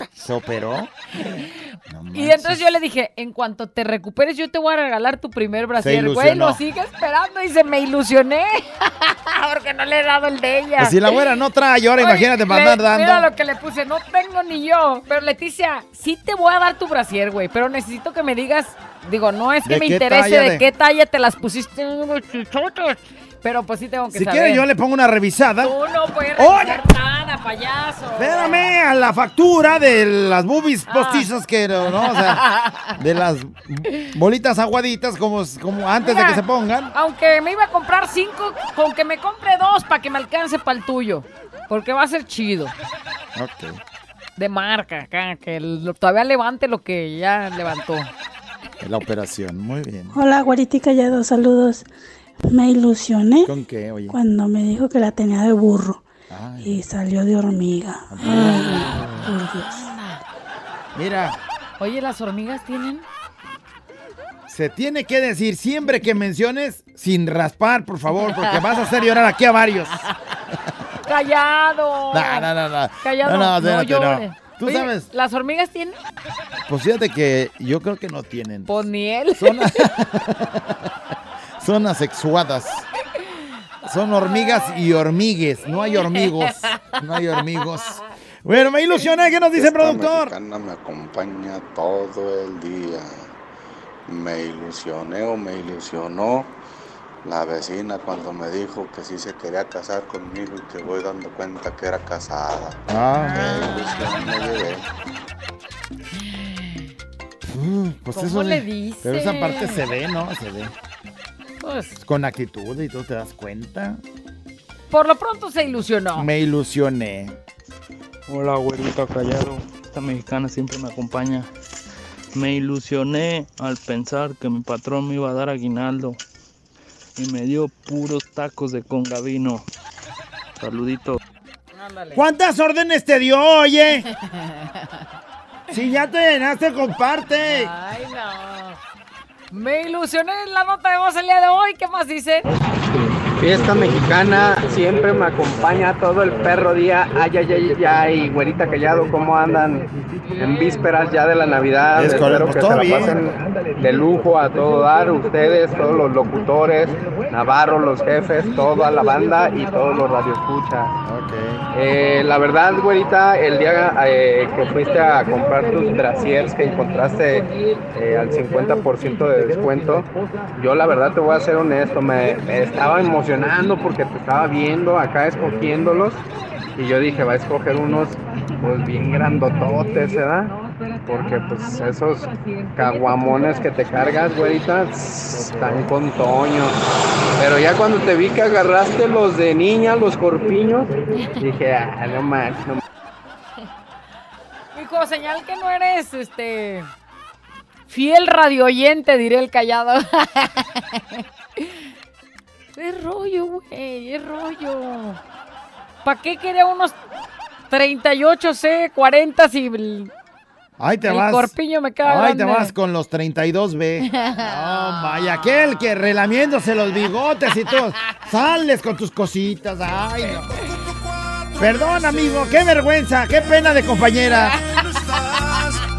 shishota. ¿Se operó? Y entonces yo le dije, en cuanto te recuperes, yo te voy a regalar tu primer brasier. Güey, lo sigue esperando y se me ilusioné. Porque no le he dado el de ella. Pues si la güera no trae, ahora Oye, imagínate para le- andar Mira dando. lo que le puse, no tengo ni yo. Pero Leticia, sí te voy a dar tu brasier, güey. Pero necesito que me digas, digo, no es que ¿De me interese de, de? qué talla te las pusiste chichotes. Pero pues sí tengo que Si saber. quiere yo le pongo una revisada. Tú no puedes ¡Oye! revisar nada, payaso. Espérame a la factura de las boobies Ah. postizas que no, ¿no? O sea, de las bolitas aguaditas como, como antes de que se pongan. Aunque me iba a comprar cinco, con que me compre dos para que me alcance para el tuyo. Porque va a ser chido. Ok. De marca, acá, que el- todavía levante lo que ya levantó. La operación, muy bien. Hola, güerita y callado, saludos. Me ilusioné ¿Con qué, oye? cuando me dijo que la tenía de burro Ay, y salió de hormiga. Ay, por Dios. mira, Oye, ¿las hormigas tienen? se tiene que decir siempre que menciones sin raspar, por favor, porque vas a hacer llorar aquí a varios. ¡Callado! No, no, no, no. Callado. No, no, no. llores. Tú Oye, sabes, ¿Las hormigas tienen? pues fíjate que yo creo que no tienen. Pues ni él. Son, son asexuadas. Son hormigas y hormigues. No hay hormigos. No hay hormigos. Bueno, me ilusioné. ¿Qué nos dice el Esta productor? mexicana me acompaña todo el día. Me ilusioné o me ilusionó la vecina cuando me dijo que sí se quería casar conmigo y que voy dando cuenta que era casada. Ah. Me llevé. Mm, pues ¿Cómo eso le dice? Pero esa parte se ve, ¿no? Se ve. Pues, Con actitud y tú te das cuenta. por lo pronto se ilusionó. Me ilusioné. Hola, güerito callado. Esta mexicana siempre me acompaña. Me ilusioné al pensar que mi patrón me iba a dar aguinaldo. Y me dio puros tacos de congavino. Saludito. ¿Cuántas órdenes te dio, oye? Si ya te llenaste, comparte. Ay, no. Me ilusioné en la nota de voz el día de hoy. ¿Qué más dice? Fiesta mexicana siempre me acompaña todo el perro día. Ay, ay, ay, ay, güerita callado, ¿cómo andan en vísperas ya de la Navidad? Es Espero correcto, que todo se la bien. pasen de lujo a todo dar, ustedes, todos los locutores, Navarro, los jefes, toda la banda y todos los radioescuchas. Eh, la verdad, güerita, el día eh, que fuiste a comprar tus brasiers que encontraste eh, al 50% de descuento, yo la verdad te voy a ser honesto, me, me estaba porque te estaba viendo acá escogiéndolos y yo dije, va a escoger unos pues bien grandototes, ¿verdad? Porque pues esos caguamones que te cargas, güerita, están con toño. Pero ya cuando te vi que agarraste los de niña, los corpiños, dije, ah, no manches, no Hijo, señal que no eres este fiel radio oyente, diré el callado. es rollo, güey, es rollo. ¿Para qué quería unos 38C, 40 si el, Ahí te el vas. corpiño me queda Ahí te vas con los 32B. No, vaya, aquel que relamiéndose los bigotes y todo. Sales con tus cositas. Ay, no. Perdón, amigo, qué vergüenza, qué pena de compañera.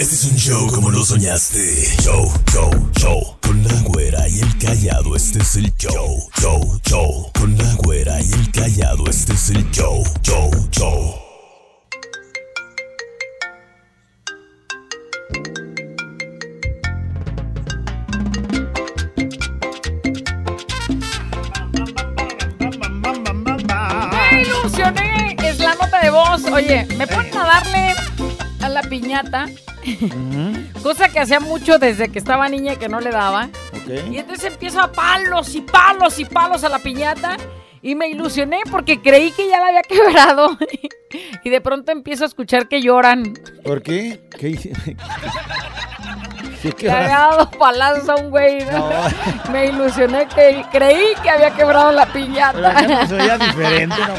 Este es un show como lo soñaste. Show, show, show. Con la güera y el callado, este es el show. Show, show. Con la güera y el callado, este es el show. Show, show. ¡Me ilusioné! Es la nota de voz. Oye, ¿me a darle a la piñata? Cosa que hacía mucho desde que estaba niña y que no le daba. Y entonces empiezo a palos y palos y palos a la piñata. Y me ilusioné porque creí que ya la había quebrado. y de pronto empiezo a escuchar que lloran. ¿Por qué? ¿Qué hice? ¿Qué, qué Que había dado palazos a un güey. ¿no? Me ilusioné que creí que había quebrado la piñata. Pero acá se oía diferente, no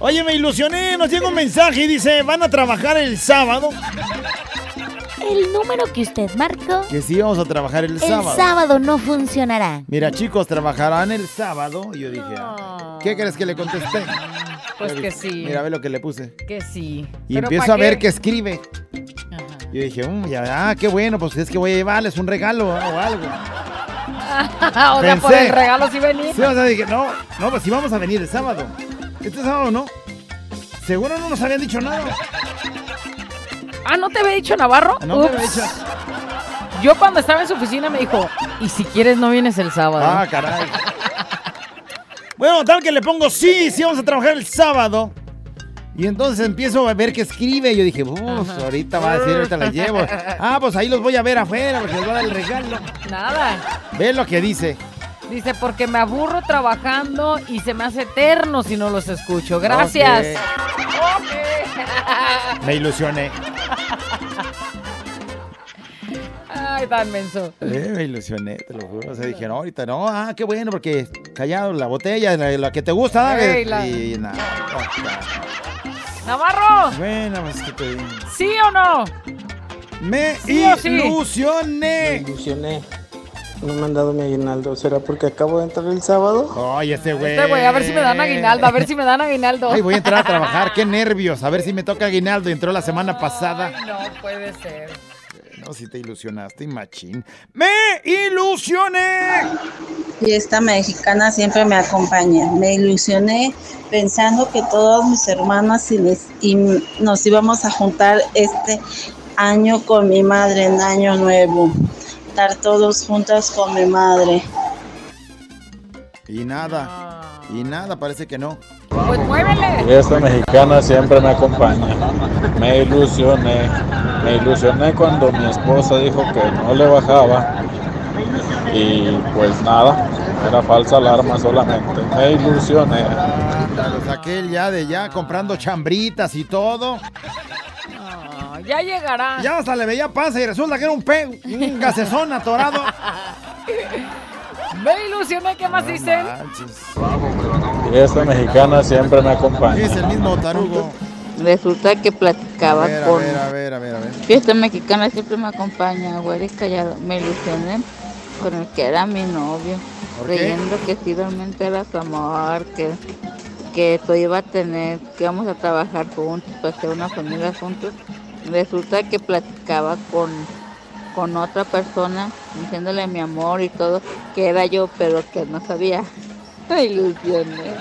Oye, me ilusioné, nos llega un mensaje y dice, van a trabajar el sábado. El número que usted marcó, Que sí, vamos a trabajar el, el sábado. sábado no funcionará. Mira, chicos, trabajarán el sábado. Y yo dije, ¿qué crees que le contesté? Pues que sí. Mira, ve lo que le puse. Que sí. Y Pero empiezo ¿pa' a ver qué? que escribe. Yo dije, "Mm, ya, ah, qué bueno, pues es que voy a llevarles un regalo o algo. o sea, por el regalo sí venía. Sí, o sea, dije, no, no, pues sí vamos a venir el sábado. Este sábado no. Seguro no nos habían dicho nada. Ah, ¿no te había dicho Navarro? No te había dicho. Yo cuando estaba en su oficina me dijo, y si quieres no vienes el sábado. Ah, caray. Bueno, tal que le pongo sí, sí vamos a trabajar el sábado. Y entonces empiezo a ver que escribe. Y yo dije, uff, ahorita va a decir, ahorita la llevo. Ah, pues ahí los voy a ver afuera porque les voy a dar el regalo. Nada. Ve lo que dice. Dice, porque me aburro trabajando y se me hace eterno si no los escucho. Gracias. Me ilusioné. Ay, tan menso. Eh, me ilusioné, te lo juro. O sea, dije, no, ahorita no. Ah, qué bueno, porque callado la botella, la, la que te gusta. ¿verdad? Ey, la- Y nada. Navarro, Bueno, pues que te digo. ¿sí o no? Me ¿Sí o sí? ilusioné. Me ilusioné. No me han dado mi aguinaldo. ¿Será porque acabo de entrar el sábado? Ay, este güey. Este güey, a ver si me dan aguinaldo, a ver si me dan aguinaldo. Ay, voy a entrar a trabajar, qué nervios. A ver si me toca aguinaldo. Entró la semana pasada. Ay, no puede ser. No, si te ilusionaste, machín. ¡Me ilusioné! Fiesta mexicana siempre me acompaña. Me ilusioné pensando que todas mis hermanas y, mis- y nos íbamos a juntar este año con mi madre en Año Nuevo. Estar todos juntas con mi madre. Y nada. Y nada, parece que no. Pues muévele. Fiesta mexicana siempre me acompaña. Me ilusioné. Me ilusioné cuando mi esposa dijo que no le bajaba. Y pues nada, era falsa alarma solamente. Me ilusioné. Ándale, saqué el ya de ya comprando chambritas y todo. Ya llegará. Ya hasta le veía panza y resulta que era un, pe un gasezón atorado. Me ilusioné, ¿qué más dicen? Esta mexicana siempre me acompaña. Es el mismo tarugo. Resulta que platicaba A ver, a con... ver, a ver, a ver, a ver. Fiesta mexicana siempre me acompaña, güey, y callado. Me ilusioné con el que era mi novio, creyendo que sí realmente era su amor, que, que todo iba a tener, que íbamos a trabajar juntos, para hacer una familia juntos. Resulta que platicaba con, con otra persona, diciéndole mi amor y todo, que era yo, pero que no sabía. Me ilusioné.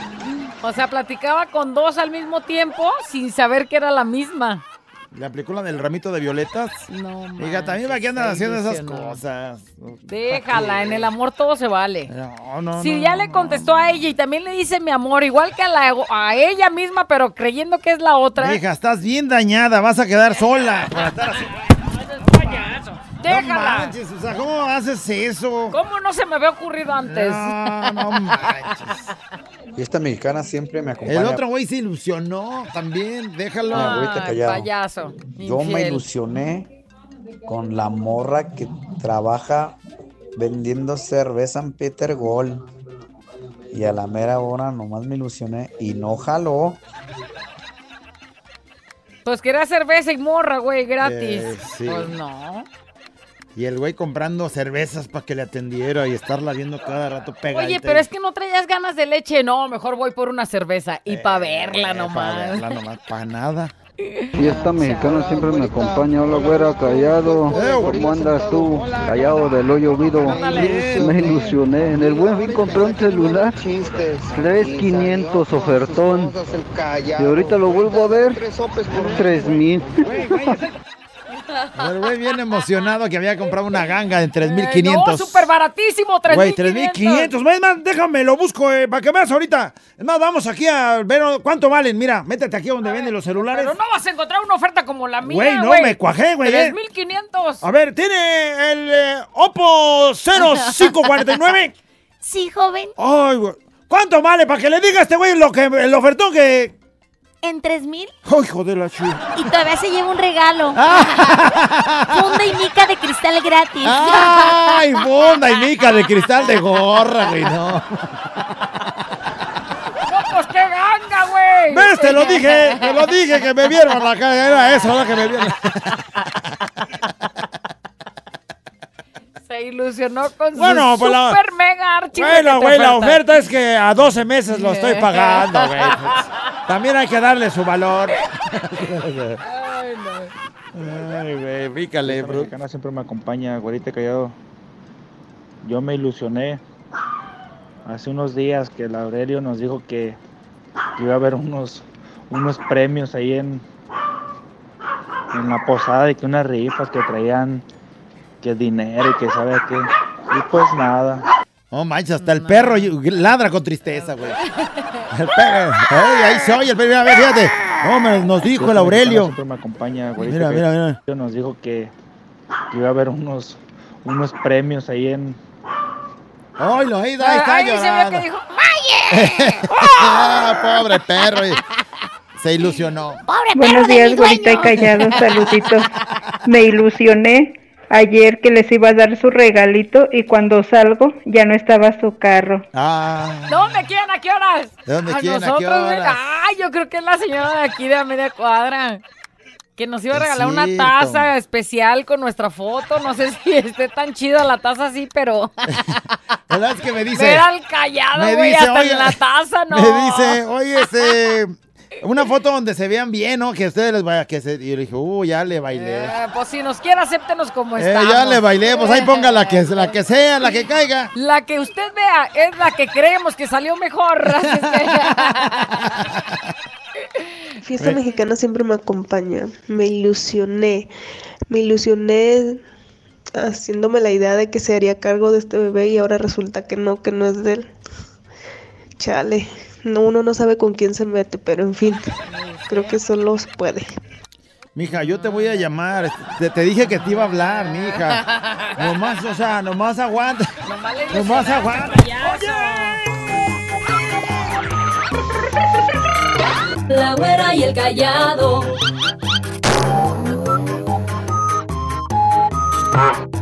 O sea, platicaba con dos al mismo tiempo sin saber que era la misma. ¿Le aplicó la del ramito de violetas? No, Oiga, también para qué andan haciendo esas cosas. Déjala, en el amor todo se vale. No, no, si no, ya le contestó a ella y también le dice mi amor, igual que a, la, a ella misma, pero creyendo que es la otra. Hija, estás bien dañada, vas a quedar sola. por estar así. No Déjala. manches, o sea, ¿cómo haces eso? ¿Cómo no se me había ocurrido antes? No, no manches. Y esta mexicana siempre me acompaña. El otro güey se ilusionó también, déjalo. Ah, payaso. Yo me ilusioné con la morra que trabaja vendiendo cerveza en Peter Gold. Y a la mera hora nomás me ilusioné y no jaló. Pues quería cerveza y morra, güey, gratis. Eh, sí. Pues no. Y el güey comprando cervezas para que le atendiera y estarla viendo cada rato pegadita. Oye, pero es que no traías ganas de leche. No, mejor voy por una cerveza. Y para verla Eh, nomás. Para verla nomás, para nada. Y esta mexicana siempre me acompaña. Hola, güera, callado. ¿Cómo andas tú? Callado del hoyo vido. Me ilusioné. En el buen fin compré un celular. 3500 ofertón. Y ahorita lo vuelvo a ver. 3000. El güey bien emocionado que había comprado una ganga de Eh, No, 3500. súper baratísimo, Güey, 3500. 3500. Es más, déjame, lo busco eh, para que veas ahorita. Es más, vamos aquí a ver cuánto valen. Mira, métete aquí donde venden los celulares. Pero no vas a encontrar una oferta como la mía, Güey, no, me cuajé, güey, eh. 3500. A ver, ¿tiene el eh, Oppo 0549? Sí, joven. Ay, güey. ¿Cuánto vale? Para que le diga a este güey lo que, el ofertón que... En 3000 ¡Ay, hijo de la chi! y todavía se lleva un regalo. Ah. Funda y mica de cristal gratis. ¡Ay, funda y mica de cristal de gorra, güey! No. No, pues qué ganga, güey. ¿Ves? Te lo dije, te lo dije que me vieron la cara. Era eso, ¿no? Que me vieron. Se ilusionó con Bueno, su pues la- super mega archi Bueno, güey, la oferta es que a 12 meses lo estoy pagando, güey. También hay que darle su valor. Ay, no. Ay, güey, pícale, Esta bro. mexicana siempre me acompaña, güerita callado. Yo me ilusioné hace unos días que el Aurelio nos dijo que iba a haber unos, unos premios ahí en, en la posada y que unas rifas que traían que dinero y que sabe qué. Y pues nada. No manches, hasta el perro ladra con tristeza, güey. El perro. Ay, ahí se oye el perro. Mira, a ver, fíjate. No, me- nos dijo el Aurelio. Siempre me acompaña, güerita Mira, mira, mira. Nos dijo que, que iba a haber unos, unos premios ahí en, Ay, lo, ahí, ahí está se ve llorando. que dijo, Ah, pobre perro. y Se ilusionó. Pobre perro Buenos días, güerita y callado, saluditos. Me ilusioné ayer que les iba a dar su regalito y cuando salgo ya no estaba su carro. Ah, ¿Dónde quién? ¿A qué horas? ¿De dónde A quién? ¿A qué nosotros, güey. horas? Ay, yo creo que es la señora de aquí de a media cuadra. Que nos iba a regalar una taza especial con nuestra foto. No sé si esté tan chida la taza así, pero. ¿Verdad? Es que me dice. Ver al callado, me güey, dice, hasta oye, en la taza, ¿no? Me dice, oye, este. Una foto donde se vean bien, ¿no? Que a ustedes les vaya. Que se... Y yo le dije, uh, ya le bailé. Eh, pues si nos quiere, acéptenos como Eh, estamos. ya le bailé, pues ahí ponga la que, la que sea, la que caiga. La que usted vea es la que creemos que salió mejor. Fiesta mexicana siempre me acompaña. Me ilusioné. Me ilusioné haciéndome la idea de que se haría cargo de este bebé y ahora resulta que no, que no es de él. Chale no, uno no sabe con quién se mete, pero en fin, creo que solo puede. Mija, yo te voy a llamar. Te, te, dije que te iba a hablar, mija. Nomás, o sea, nomás aguanta. Nomás aguanta. ¡Oye! La güera y el callado.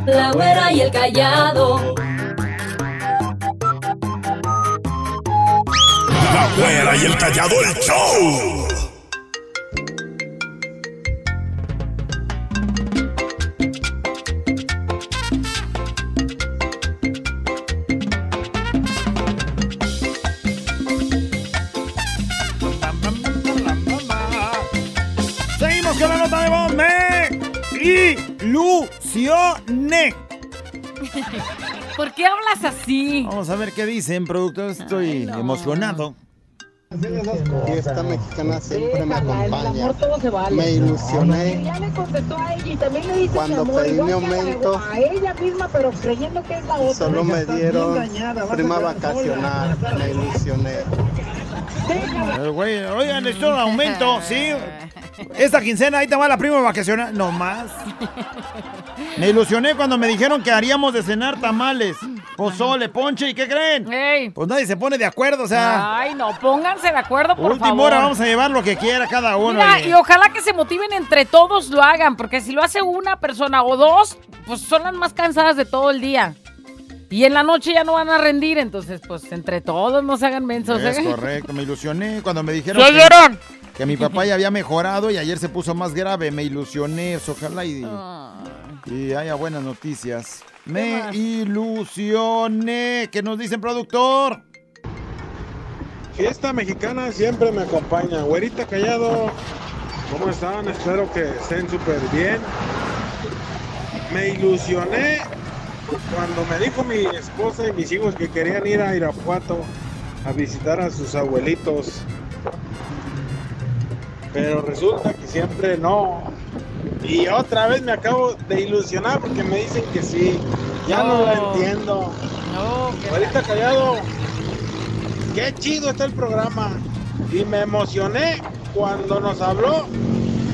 La güera y el callado. La güera y el callado el show. Seguimos con la nota de voz. Me ilusioné. ¿Por qué hablas así? Vamos a ver qué dicen, productor. Estoy emocionado. Fiesta mexicana siempre me acompaña. Me ilusioné Ya le contestó a ella y también le dice Cuando mi amor, pedí mi aumento, A ella misma, pero creyendo que es la otra. Solo me dieron prima vacacional. Me ilusioné. Güey, oigan, necesito un aumento, ¿sí? Esta quincena, ahí te va la prima vacacional. No más. Me ilusioné cuando me dijeron que haríamos de cenar tamales, pozole, ponche, ¿y qué creen? Pues nadie se pone de acuerdo, o sea, Ay, no, pónganse de acuerdo, por última favor. hora vamos a llevar lo que quiera cada uno. Mira, y- ojalá que se motiven entre todos lo hagan, porque si lo hace una persona o dos, pues son las más cansadas de todo el día. Y en la noche ya no van a rendir, entonces pues entre todos no se hagan mensos. Es ¿eh? correcto, me ilusioné cuando me dijeron ¿Qué que, mi papá ya había mejorado y ayer se puso más grave. Me ilusioné, ojalá y, y haya buenas noticias. Me más? ilusioné. ¿Qué nos dicen, productor? Fiesta mexicana siempre me acompaña. Güerita Callado, ¿cómo están? Espero que estén súper bien. Me ilusioné cuando me dijo mi esposa y mis hijos que querían ir a Irapuato a visitar a sus abuelitos. Pero resulta que siempre no. Y otra vez me acabo de ilusionar porque me dicen que sí. Ya no, la No. entiendo. Güerita Callado, Qué chido está el programa. Y me emocioné cuando nos habló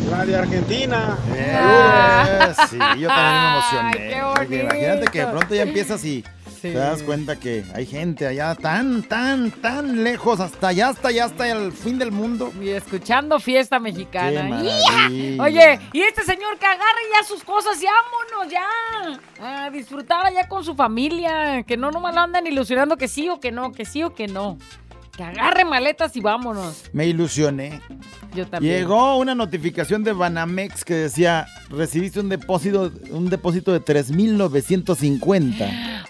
la de Argentina. Eh, sí, yo también me emocioné. qué Oye, bonito. imagínate que de pronto ya empiezas y te das cuenta que hay gente allá tan, tan, tan lejos, hasta allá, hasta allá, hasta el fin del mundo. Y escuchando fiesta mexicana. ¡Ya! Oye, y este señor que agarre ya sus cosas y vámonos ya. A disfrutar allá con su familia. Que no nomás lo andan ilusionando que sí o que no, que sí o que no. Que agarre maletas y vámonos. Me ilusioné. Yo también. Llegó una notificación de Banamex que decía, recibiste un depósito, un depósito de 3.950.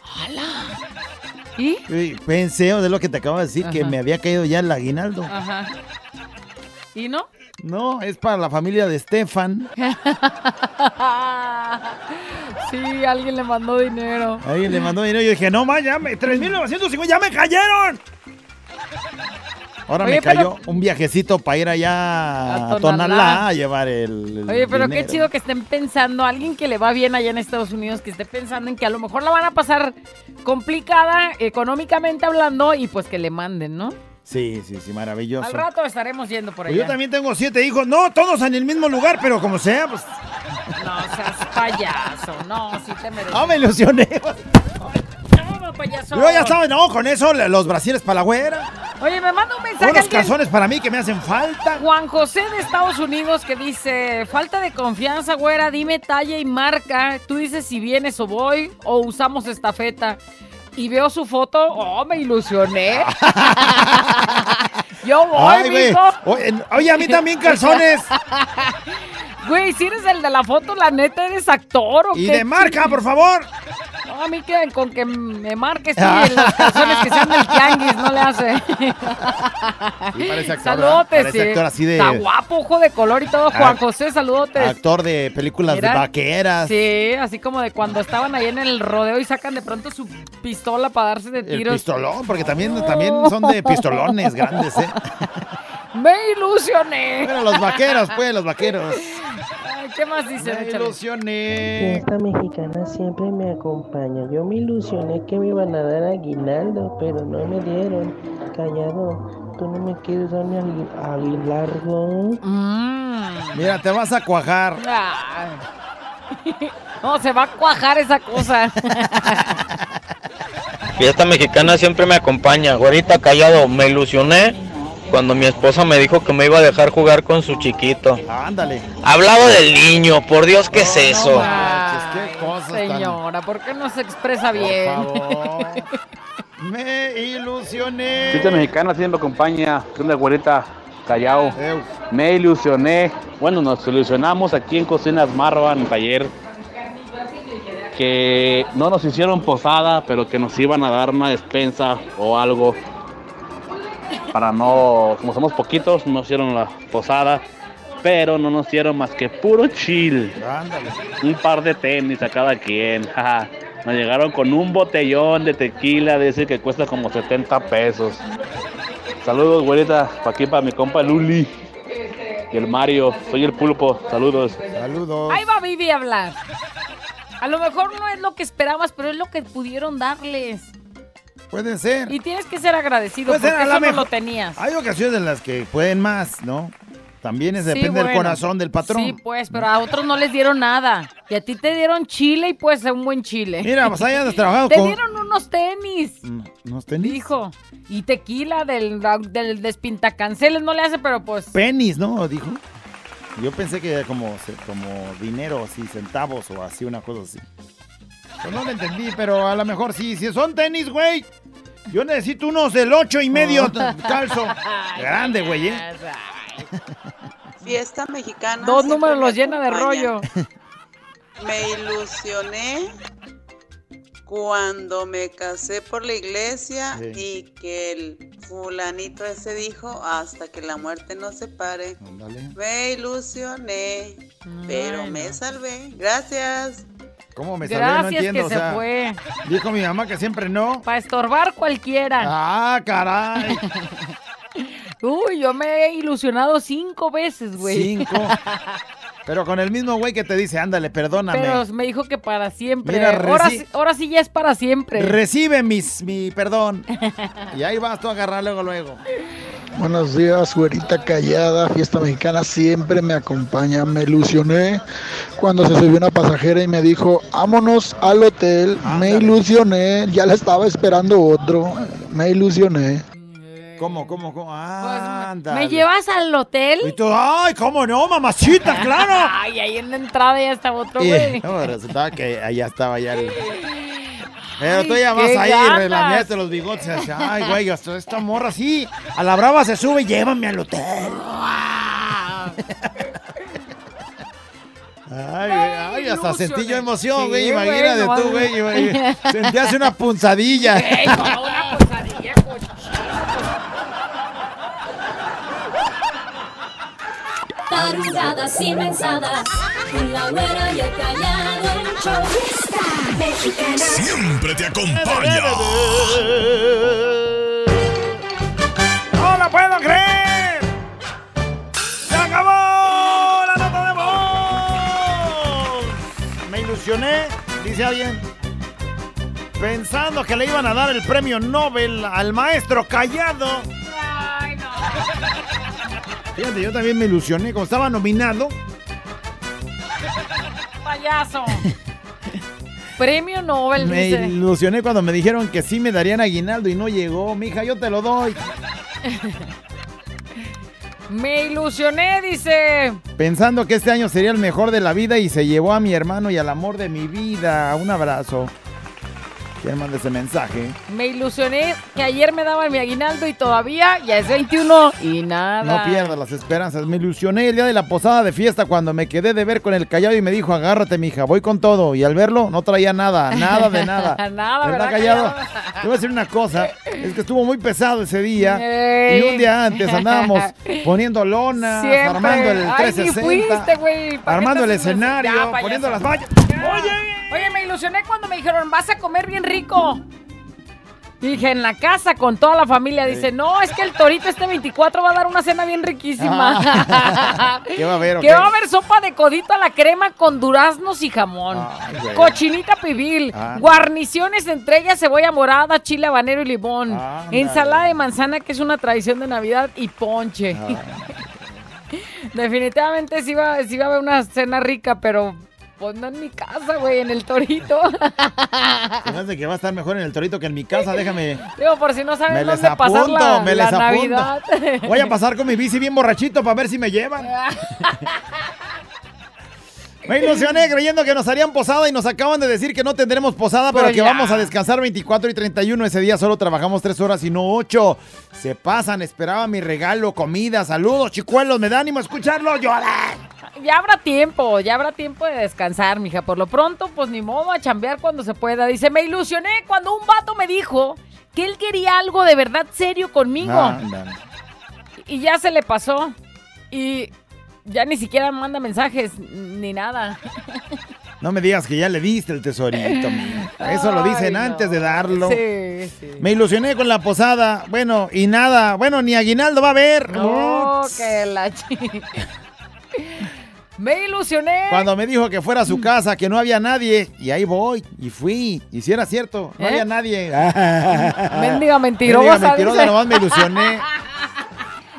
¿Y? Y pensé, de lo que te acabo de decir, que me había caído ya el aguinaldo. Ajá. ¿Y no? No, es para la familia de Stefan. sí, alguien le mandó dinero. Alguien le mandó dinero yo dije, no más, ya me, 3.950, ya me cayeron. Ahora Oye, me pero- cayó un viajecito para ir allá A a Tonalá. A llevar el, el Oye, pero qué chido que estén pensando, alguien que le va bien allá en Estados Unidos, que esté pensando en que a lo mejor la van a pasar complicada económicamente hablando y pues que le manden, ¿no? Sí, sí, sí, maravilloso. Al rato estaremos yendo por Pues allá. yo también tengo siete hijos, no, todos en el mismo lugar, pero como sea, pues... No seas payaso, no, sí te mereces. Ah, me ilusioné. Payaso. Yo ya estaba, no, con eso, los brasiles para la güera, Oye, me manda un mensaje unos alguien. calzones para mí que me hacen falta. Juan José de Estados Unidos que dice, falta de confianza, güera, dime talla y marca. Tú dices si vienes o voy o usamos estafeta. Y veo su foto, oh, me ilusioné. Yo voy, Ay, mijo. Oye, oye, a mí también calzones. Güey, si eres el de la foto, la neta eres actor o Y qué de marca, por favor. No, a mí que con que me marques tú y los calzones que sean del tianguis, no le hace. Sí, parece actor, Saludotes. Parece sí. actor así de- Está guapo, ojo de color y todo. Juan Ah, José, saludotes. Actor de películas Mira. de vaqueras. Sí, así como de cuando estaban ahí en el rodeo y sacan de pronto su pistola para darse de El tiros. pistolón, porque también, también son de pistolones grandes, ¿eh? Me ilusioné. Bueno, los vaqueros, pues, los vaqueros. ¿Qué más dice? Me ilusioné. Fiesta mexicana siempre me acompaña. Yo me ilusioné que me iban a dar aguinaldo, pero no me dieron. Callado, tú no me quieres dar mi agui- aguinaldo. Mm. Mira, te vas a cuajar. No, se va a cuajar esa cosa. Fiesta mexicana siempre me acompaña. Güerita callado, me ilusioné cuando mi esposa me dijo que me iba a dejar jugar con su chiquito. Ándale. Hablaba del niño, por Dios, ¿qué es eso? manches, qué cosa. cosas tan- Señora, ¿por qué no se expresa Por bien? favor. Me ilusioné. Fiesta mexicana siempre acompaña. ¿Qué onda, güerita? Callao. Me ilusioné. Bueno, nos ilusionamos aquí en Cocinas Marva, en el taller. Que no nos hicieron posada, pero que nos iban a dar una despensa o algo. Para no, como somos poquitos, no nos hicieron la posada. Pero no nos dieron más que puro chill. Ándale. Un par de tenis a cada quien. jaja. Nos llegaron con un botellón de tequila de ese que cuesta como 70 pesos. Saludos, güerita, para aquí para mi compa Luli y el Mario. Soy el pulpo. Saludos. Saludos. Ahí va Vivi a hablar. A lo mejor no es lo que esperabas, pero es lo que pudieron darles. Puede ser. Y tienes que ser agradecido Puede ser, porque a la eso no mejor- lo tenías. Hay ocasiones en las que pueden más, ¿no? También es Sí, depende del bueno. corazón del patrón. Sí, pues, pero a otros no les dieron nada. Y a ti te dieron chile y pues un buen chile. Mira, pues ahí andas trabajando Te con- dieron unos tenis. ¿Unos tenis? Dijo. Y tequila del, del despintacanceles no le hace, pero pues. Penis, ¿no? Dijo. Yo pensé que era como, se- como dinero, así, centavos o así, una cosa así. Pues no lo entendí, pero a lo mejor sí. Si son tenis, güey. Yo necesito unos del ocho y medio Oh. calzo. Grande, güey, ¿eh? Fiesta mexicana. Dos números me los llena de rollo. Me ilusioné cuando me casé por la iglesia Sí. y que el fulanito ese dijo hasta que la muerte nos separe. Me ilusioné, pero me salvé. Gracias. ¿Cómo me salió? No Gracias entiendo. que o se sea, fue. Dijo mi mamá que siempre no. Para estorbar cualquiera. Ah, caray. Uy, yo me he ilusionado cinco veces, güey. Cinco. Pero con el mismo güey que te dice, ándale, perdóname. Pero me dijo que para siempre. Mira, ahora, ahora sí ya es para siempre. Recibe mis, mi perdón. y ahí vas tú a agarrar luego, luego. Buenos días, güerita callada, fiesta mexicana siempre me acompaña. Me ilusioné cuando se subió una pasajera y me dijo, vámonos al hotel. Me ilusioné, ya la estaba esperando otro. Me ilusioné. ¿Cómo, cómo, cómo? Ah, ándale. ¿Me llevas al hotel? Y tú, ay, cómo no, mamacita, claro. Ay, ahí en la entrada ya estaba otro Y, güey. no, resultaba que allá estaba ya el... Pero tú ya vas ahí, ganas. relamiaste los bigotes. así, Ay, güey, hasta esta morra sí. A la brava se sube, llévame al hotel. Ay, güey, ay, hasta sentí yo emoción, güey. Imagínate tú, güey. Sentías una punzadilla. Una posadilla, Tarugadas y mensadas, con la güera y el callado, el show fiesta mexicana. Siempre te acompaña. ¡No la puedo creer! ¡Se acabó la nota de voz! Me ilusioné, dice alguien, pensando que le iban a dar el premio Nobel al maestro Callado. Fíjate, yo también me ilusioné, como estaba nominado. Payaso. Premio Nobel, Me dice. ilusioné cuando me dijeron que sí me darían aguinaldo y no llegó. Mija, yo te lo doy. Me ilusioné, dice. Pensando que este año sería el mejor de la vida y se llevó a mi hermano y al amor de mi vida. Un abrazo. ¿Quién manda ese mensaje? Me ilusioné que ayer me daban mi aguinaldo y todavía ya es 21 y nada. No pierdas las esperanzas. Me ilusioné el día de la posada de fiesta cuando me quedé de ver con el callado y me dijo, agárrate, mija, voy con todo. Y al verlo, no traía nada, nada de nada. Nada, ¿verdad, callado? Callado? Te voy a decir una cosa, es que estuvo muy pesado ese día. Ey. Y un día antes andábamos poniendo lonas, Siempre. armando el Ay, ni 360. fuiste, güey. ¿Para qué Armando el escenario, Ya, poniendo las vallas. Oye, oye, me ilusioné cuando me dijeron, vas a comer bien rico. Dije, en la casa con toda la familia. Dice, no, es que el torito este 24 va a dar una cena bien riquísima. ¿Qué va a haber? que va a haber sopa de codito a la crema con duraznos y jamón. Cochinita pibil. Ah. Guarniciones entre ellas cebolla morada, chile habanero y limón. Ensalada de manzana, que es una tradición de Navidad, y ponche. Ah. Definitivamente sí va, sí va a haber una cena rica, pero pues no en mi casa, güey, en el torito. Hace que va a estar mejor en el torito que en mi casa, déjame. Digo, por si no saben Me les dónde pasar apunto, la, me la les apunto. Voy a pasar con mi bici bien borrachito para ver si me llevan. Me ilusioné creyendo que nos harían posada y nos acaban de decir que no tendremos posada, pero Pues que ya. vamos a descansar 24 y 31. Ese día solo trabajamos 3 horas y no 8. Se pasan, esperaba mi regalo, comida, saludos, chicuelos, me da ánimo a escucharlo llorar. Ya habrá tiempo, ya habrá tiempo de descansar, mija. Por lo pronto, pues ni modo a chambear cuando se pueda. Dice, me ilusioné cuando un vato me dijo que él quería algo de verdad serio conmigo. Ándale. Y ya se le pasó. Y ya ni siquiera manda mensajes ni nada. No me digas que ya le diste el tesorito. Eso lo dicen Ay, no. antes de darlo. Sí, sí. Me ilusioné con la posada. Bueno, y nada. Bueno, ni aguinaldo va a haber. No, que la chi- Me ilusioné. Cuando me dijo que fuera a su casa, que no había nadie, y ahí voy, y fui, y si era cierto, no ¿Eh? había nadie. Mendiga mentirosa, Mendiga mentirosa, nomás me ilusioné.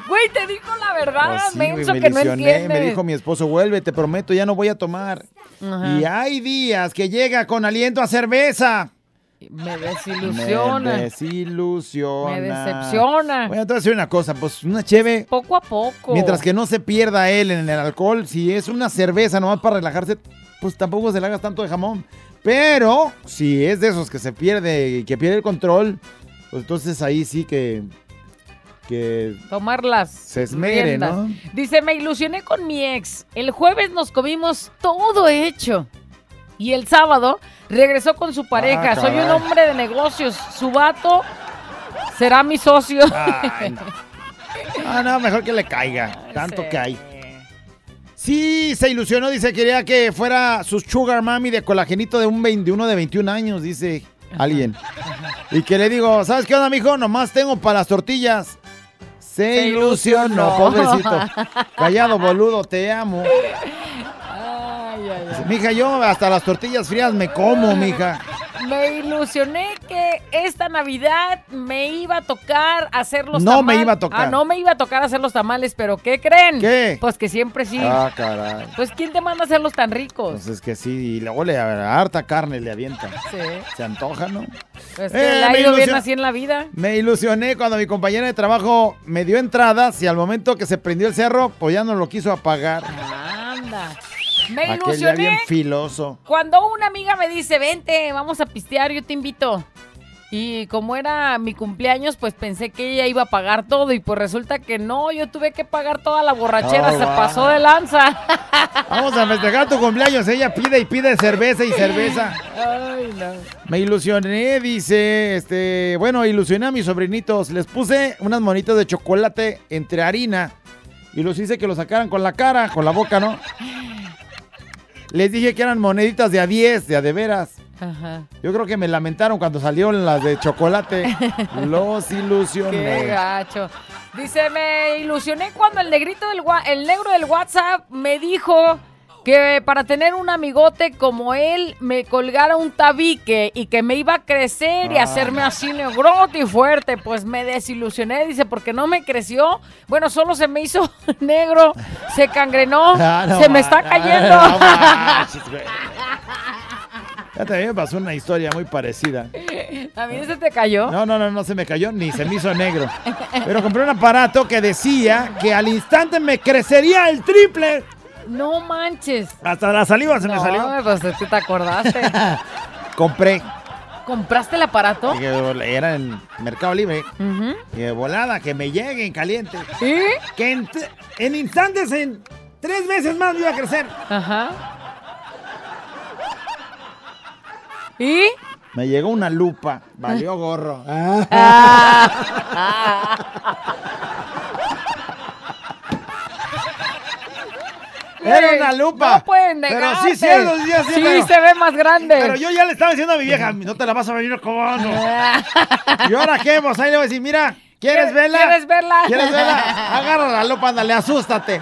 Güey, te dijo la verdad, Pues sí, menso, me que no ilusioné, entiendes. me dijo mi esposo, vuelve, te prometo, ya no voy a tomar. Ajá. Y hay días que llega con aliento a cerveza. Me desilusiona. Me desilusiona. Me decepciona. Bueno, te voy a decir una cosa, pues una cheve, Poco a poco. mientras que no se pierda él en el alcohol, si es una cerveza nomás para relajarse, pues tampoco se le hagas tanto de jamón. Pero si es de esos que se pierde y que pierde el control, pues entonces ahí sí que... que Tomar las Se esmere, riendas. ¿no? Dice, me ilusioné con mi ex. El jueves nos comimos todo hecho. Y el sábado regresó con su pareja. Ah, Soy un hombre de negocios. Su vato será mi socio. Ay, no. Ah, no, mejor que le caiga. Tanto que hay. Sí, se ilusionó, dice, quería que fuera su sugar mami de colagenito de un 21 de 21 años, dice alguien. Y que le digo, ¿sabes qué onda, mijo? Nomás tengo para las tortillas. Se, Se ilusionó, ilusionó. pobrecito. Callado, boludo, te amo. Ay, ay, ay. Mija, yo hasta las tortillas frías me como, mija. Me ilusioné que esta Navidad me iba a tocar hacer los No tamales. me iba a tocar. Ah, no me iba a tocar hacer los tamales, pero ¿qué creen? ¿Qué? Pues que siempre sí. Ah, caray. Pues ¿quién te manda a hacerlos tan ricos? Pues es que sí, y luego le harta carne le avientan. Sí. Se antoja, ¿no? Pues que Eh, le ha ido bien así en la vida. Me ilusioné cuando mi compañera de trabajo me dio entradas y al momento que se prendió el cerro, pues ya no lo quiso apagar. Anda. Me Aquel ilusioné bien filoso. cuando una amiga me dice, vente, vamos a pistear, yo te invito. Y como era mi cumpleaños, pues pensé que ella iba a pagar todo y pues resulta que no, yo tuve que pagar toda la borrachera, Oh, se pasó de lanza. Vamos a festejar tu cumpleaños. Ella pide y pide cerveza y cerveza. Ay, no. Me ilusioné, dice, este, bueno, ilusioné a mis sobrinitos. Les puse unas monitas de chocolate entre harina y los hice que lo sacaran con la cara, con la boca, ¿no? Les dije que eran moneditas de a 10, de a de veras. Ajá. Yo creo que me lamentaron cuando salieron las de chocolate. Los Qué ilusioné. gacho. Dice, me ilusioné cuando el negrito del el negro del WhatsApp me dijo que para tener un amigote como él me colgara un tabique y que me iba a crecer y Ah. hacerme así negrote y fuerte. Pues me desilusioné, dice, porque no me creció. Bueno, solo se me hizo negro, se cangrenó, Ah, no se me está cayendo. no manches, güey. Ya también me pasó una historia muy parecida. ¿A mí se te cayó? No, no, no, no se me cayó ni se me hizo negro. Pero compré un aparato que decía que al instante me crecería el triple. No manches. Hasta la saliva se me No, salió. pues tú te acordaste. Compré. ¿Compraste el aparato? Era en Mercado Libre. Y de volada, que me llegue en caliente. ¿Sí? Que en, instantes, en tres meses más me iba a crecer. Ajá. ¿Y? Me llegó una lupa. Valió gorro. Era una lupa. No pueden Pero sí, cierto, sí, sí, Sí, pero- se ve más grande. Pero yo ya le estaba diciendo a mi vieja, no te la vas a venir cobando. ¿Y ahora qué? Pues ahí le voy a decir, mira, ¿quieres ¿Quieres- verla? quieres verla? ¿Quieres verla? Agarra la lupa, ándale, asústate.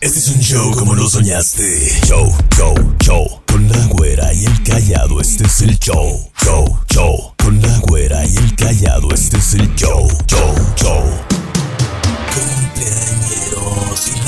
Este es un show como lo soñaste. Show, show, show. Con la güera y el callado, este es el show. Show, show. Con la güera y el callado, este es el show. Show, show. La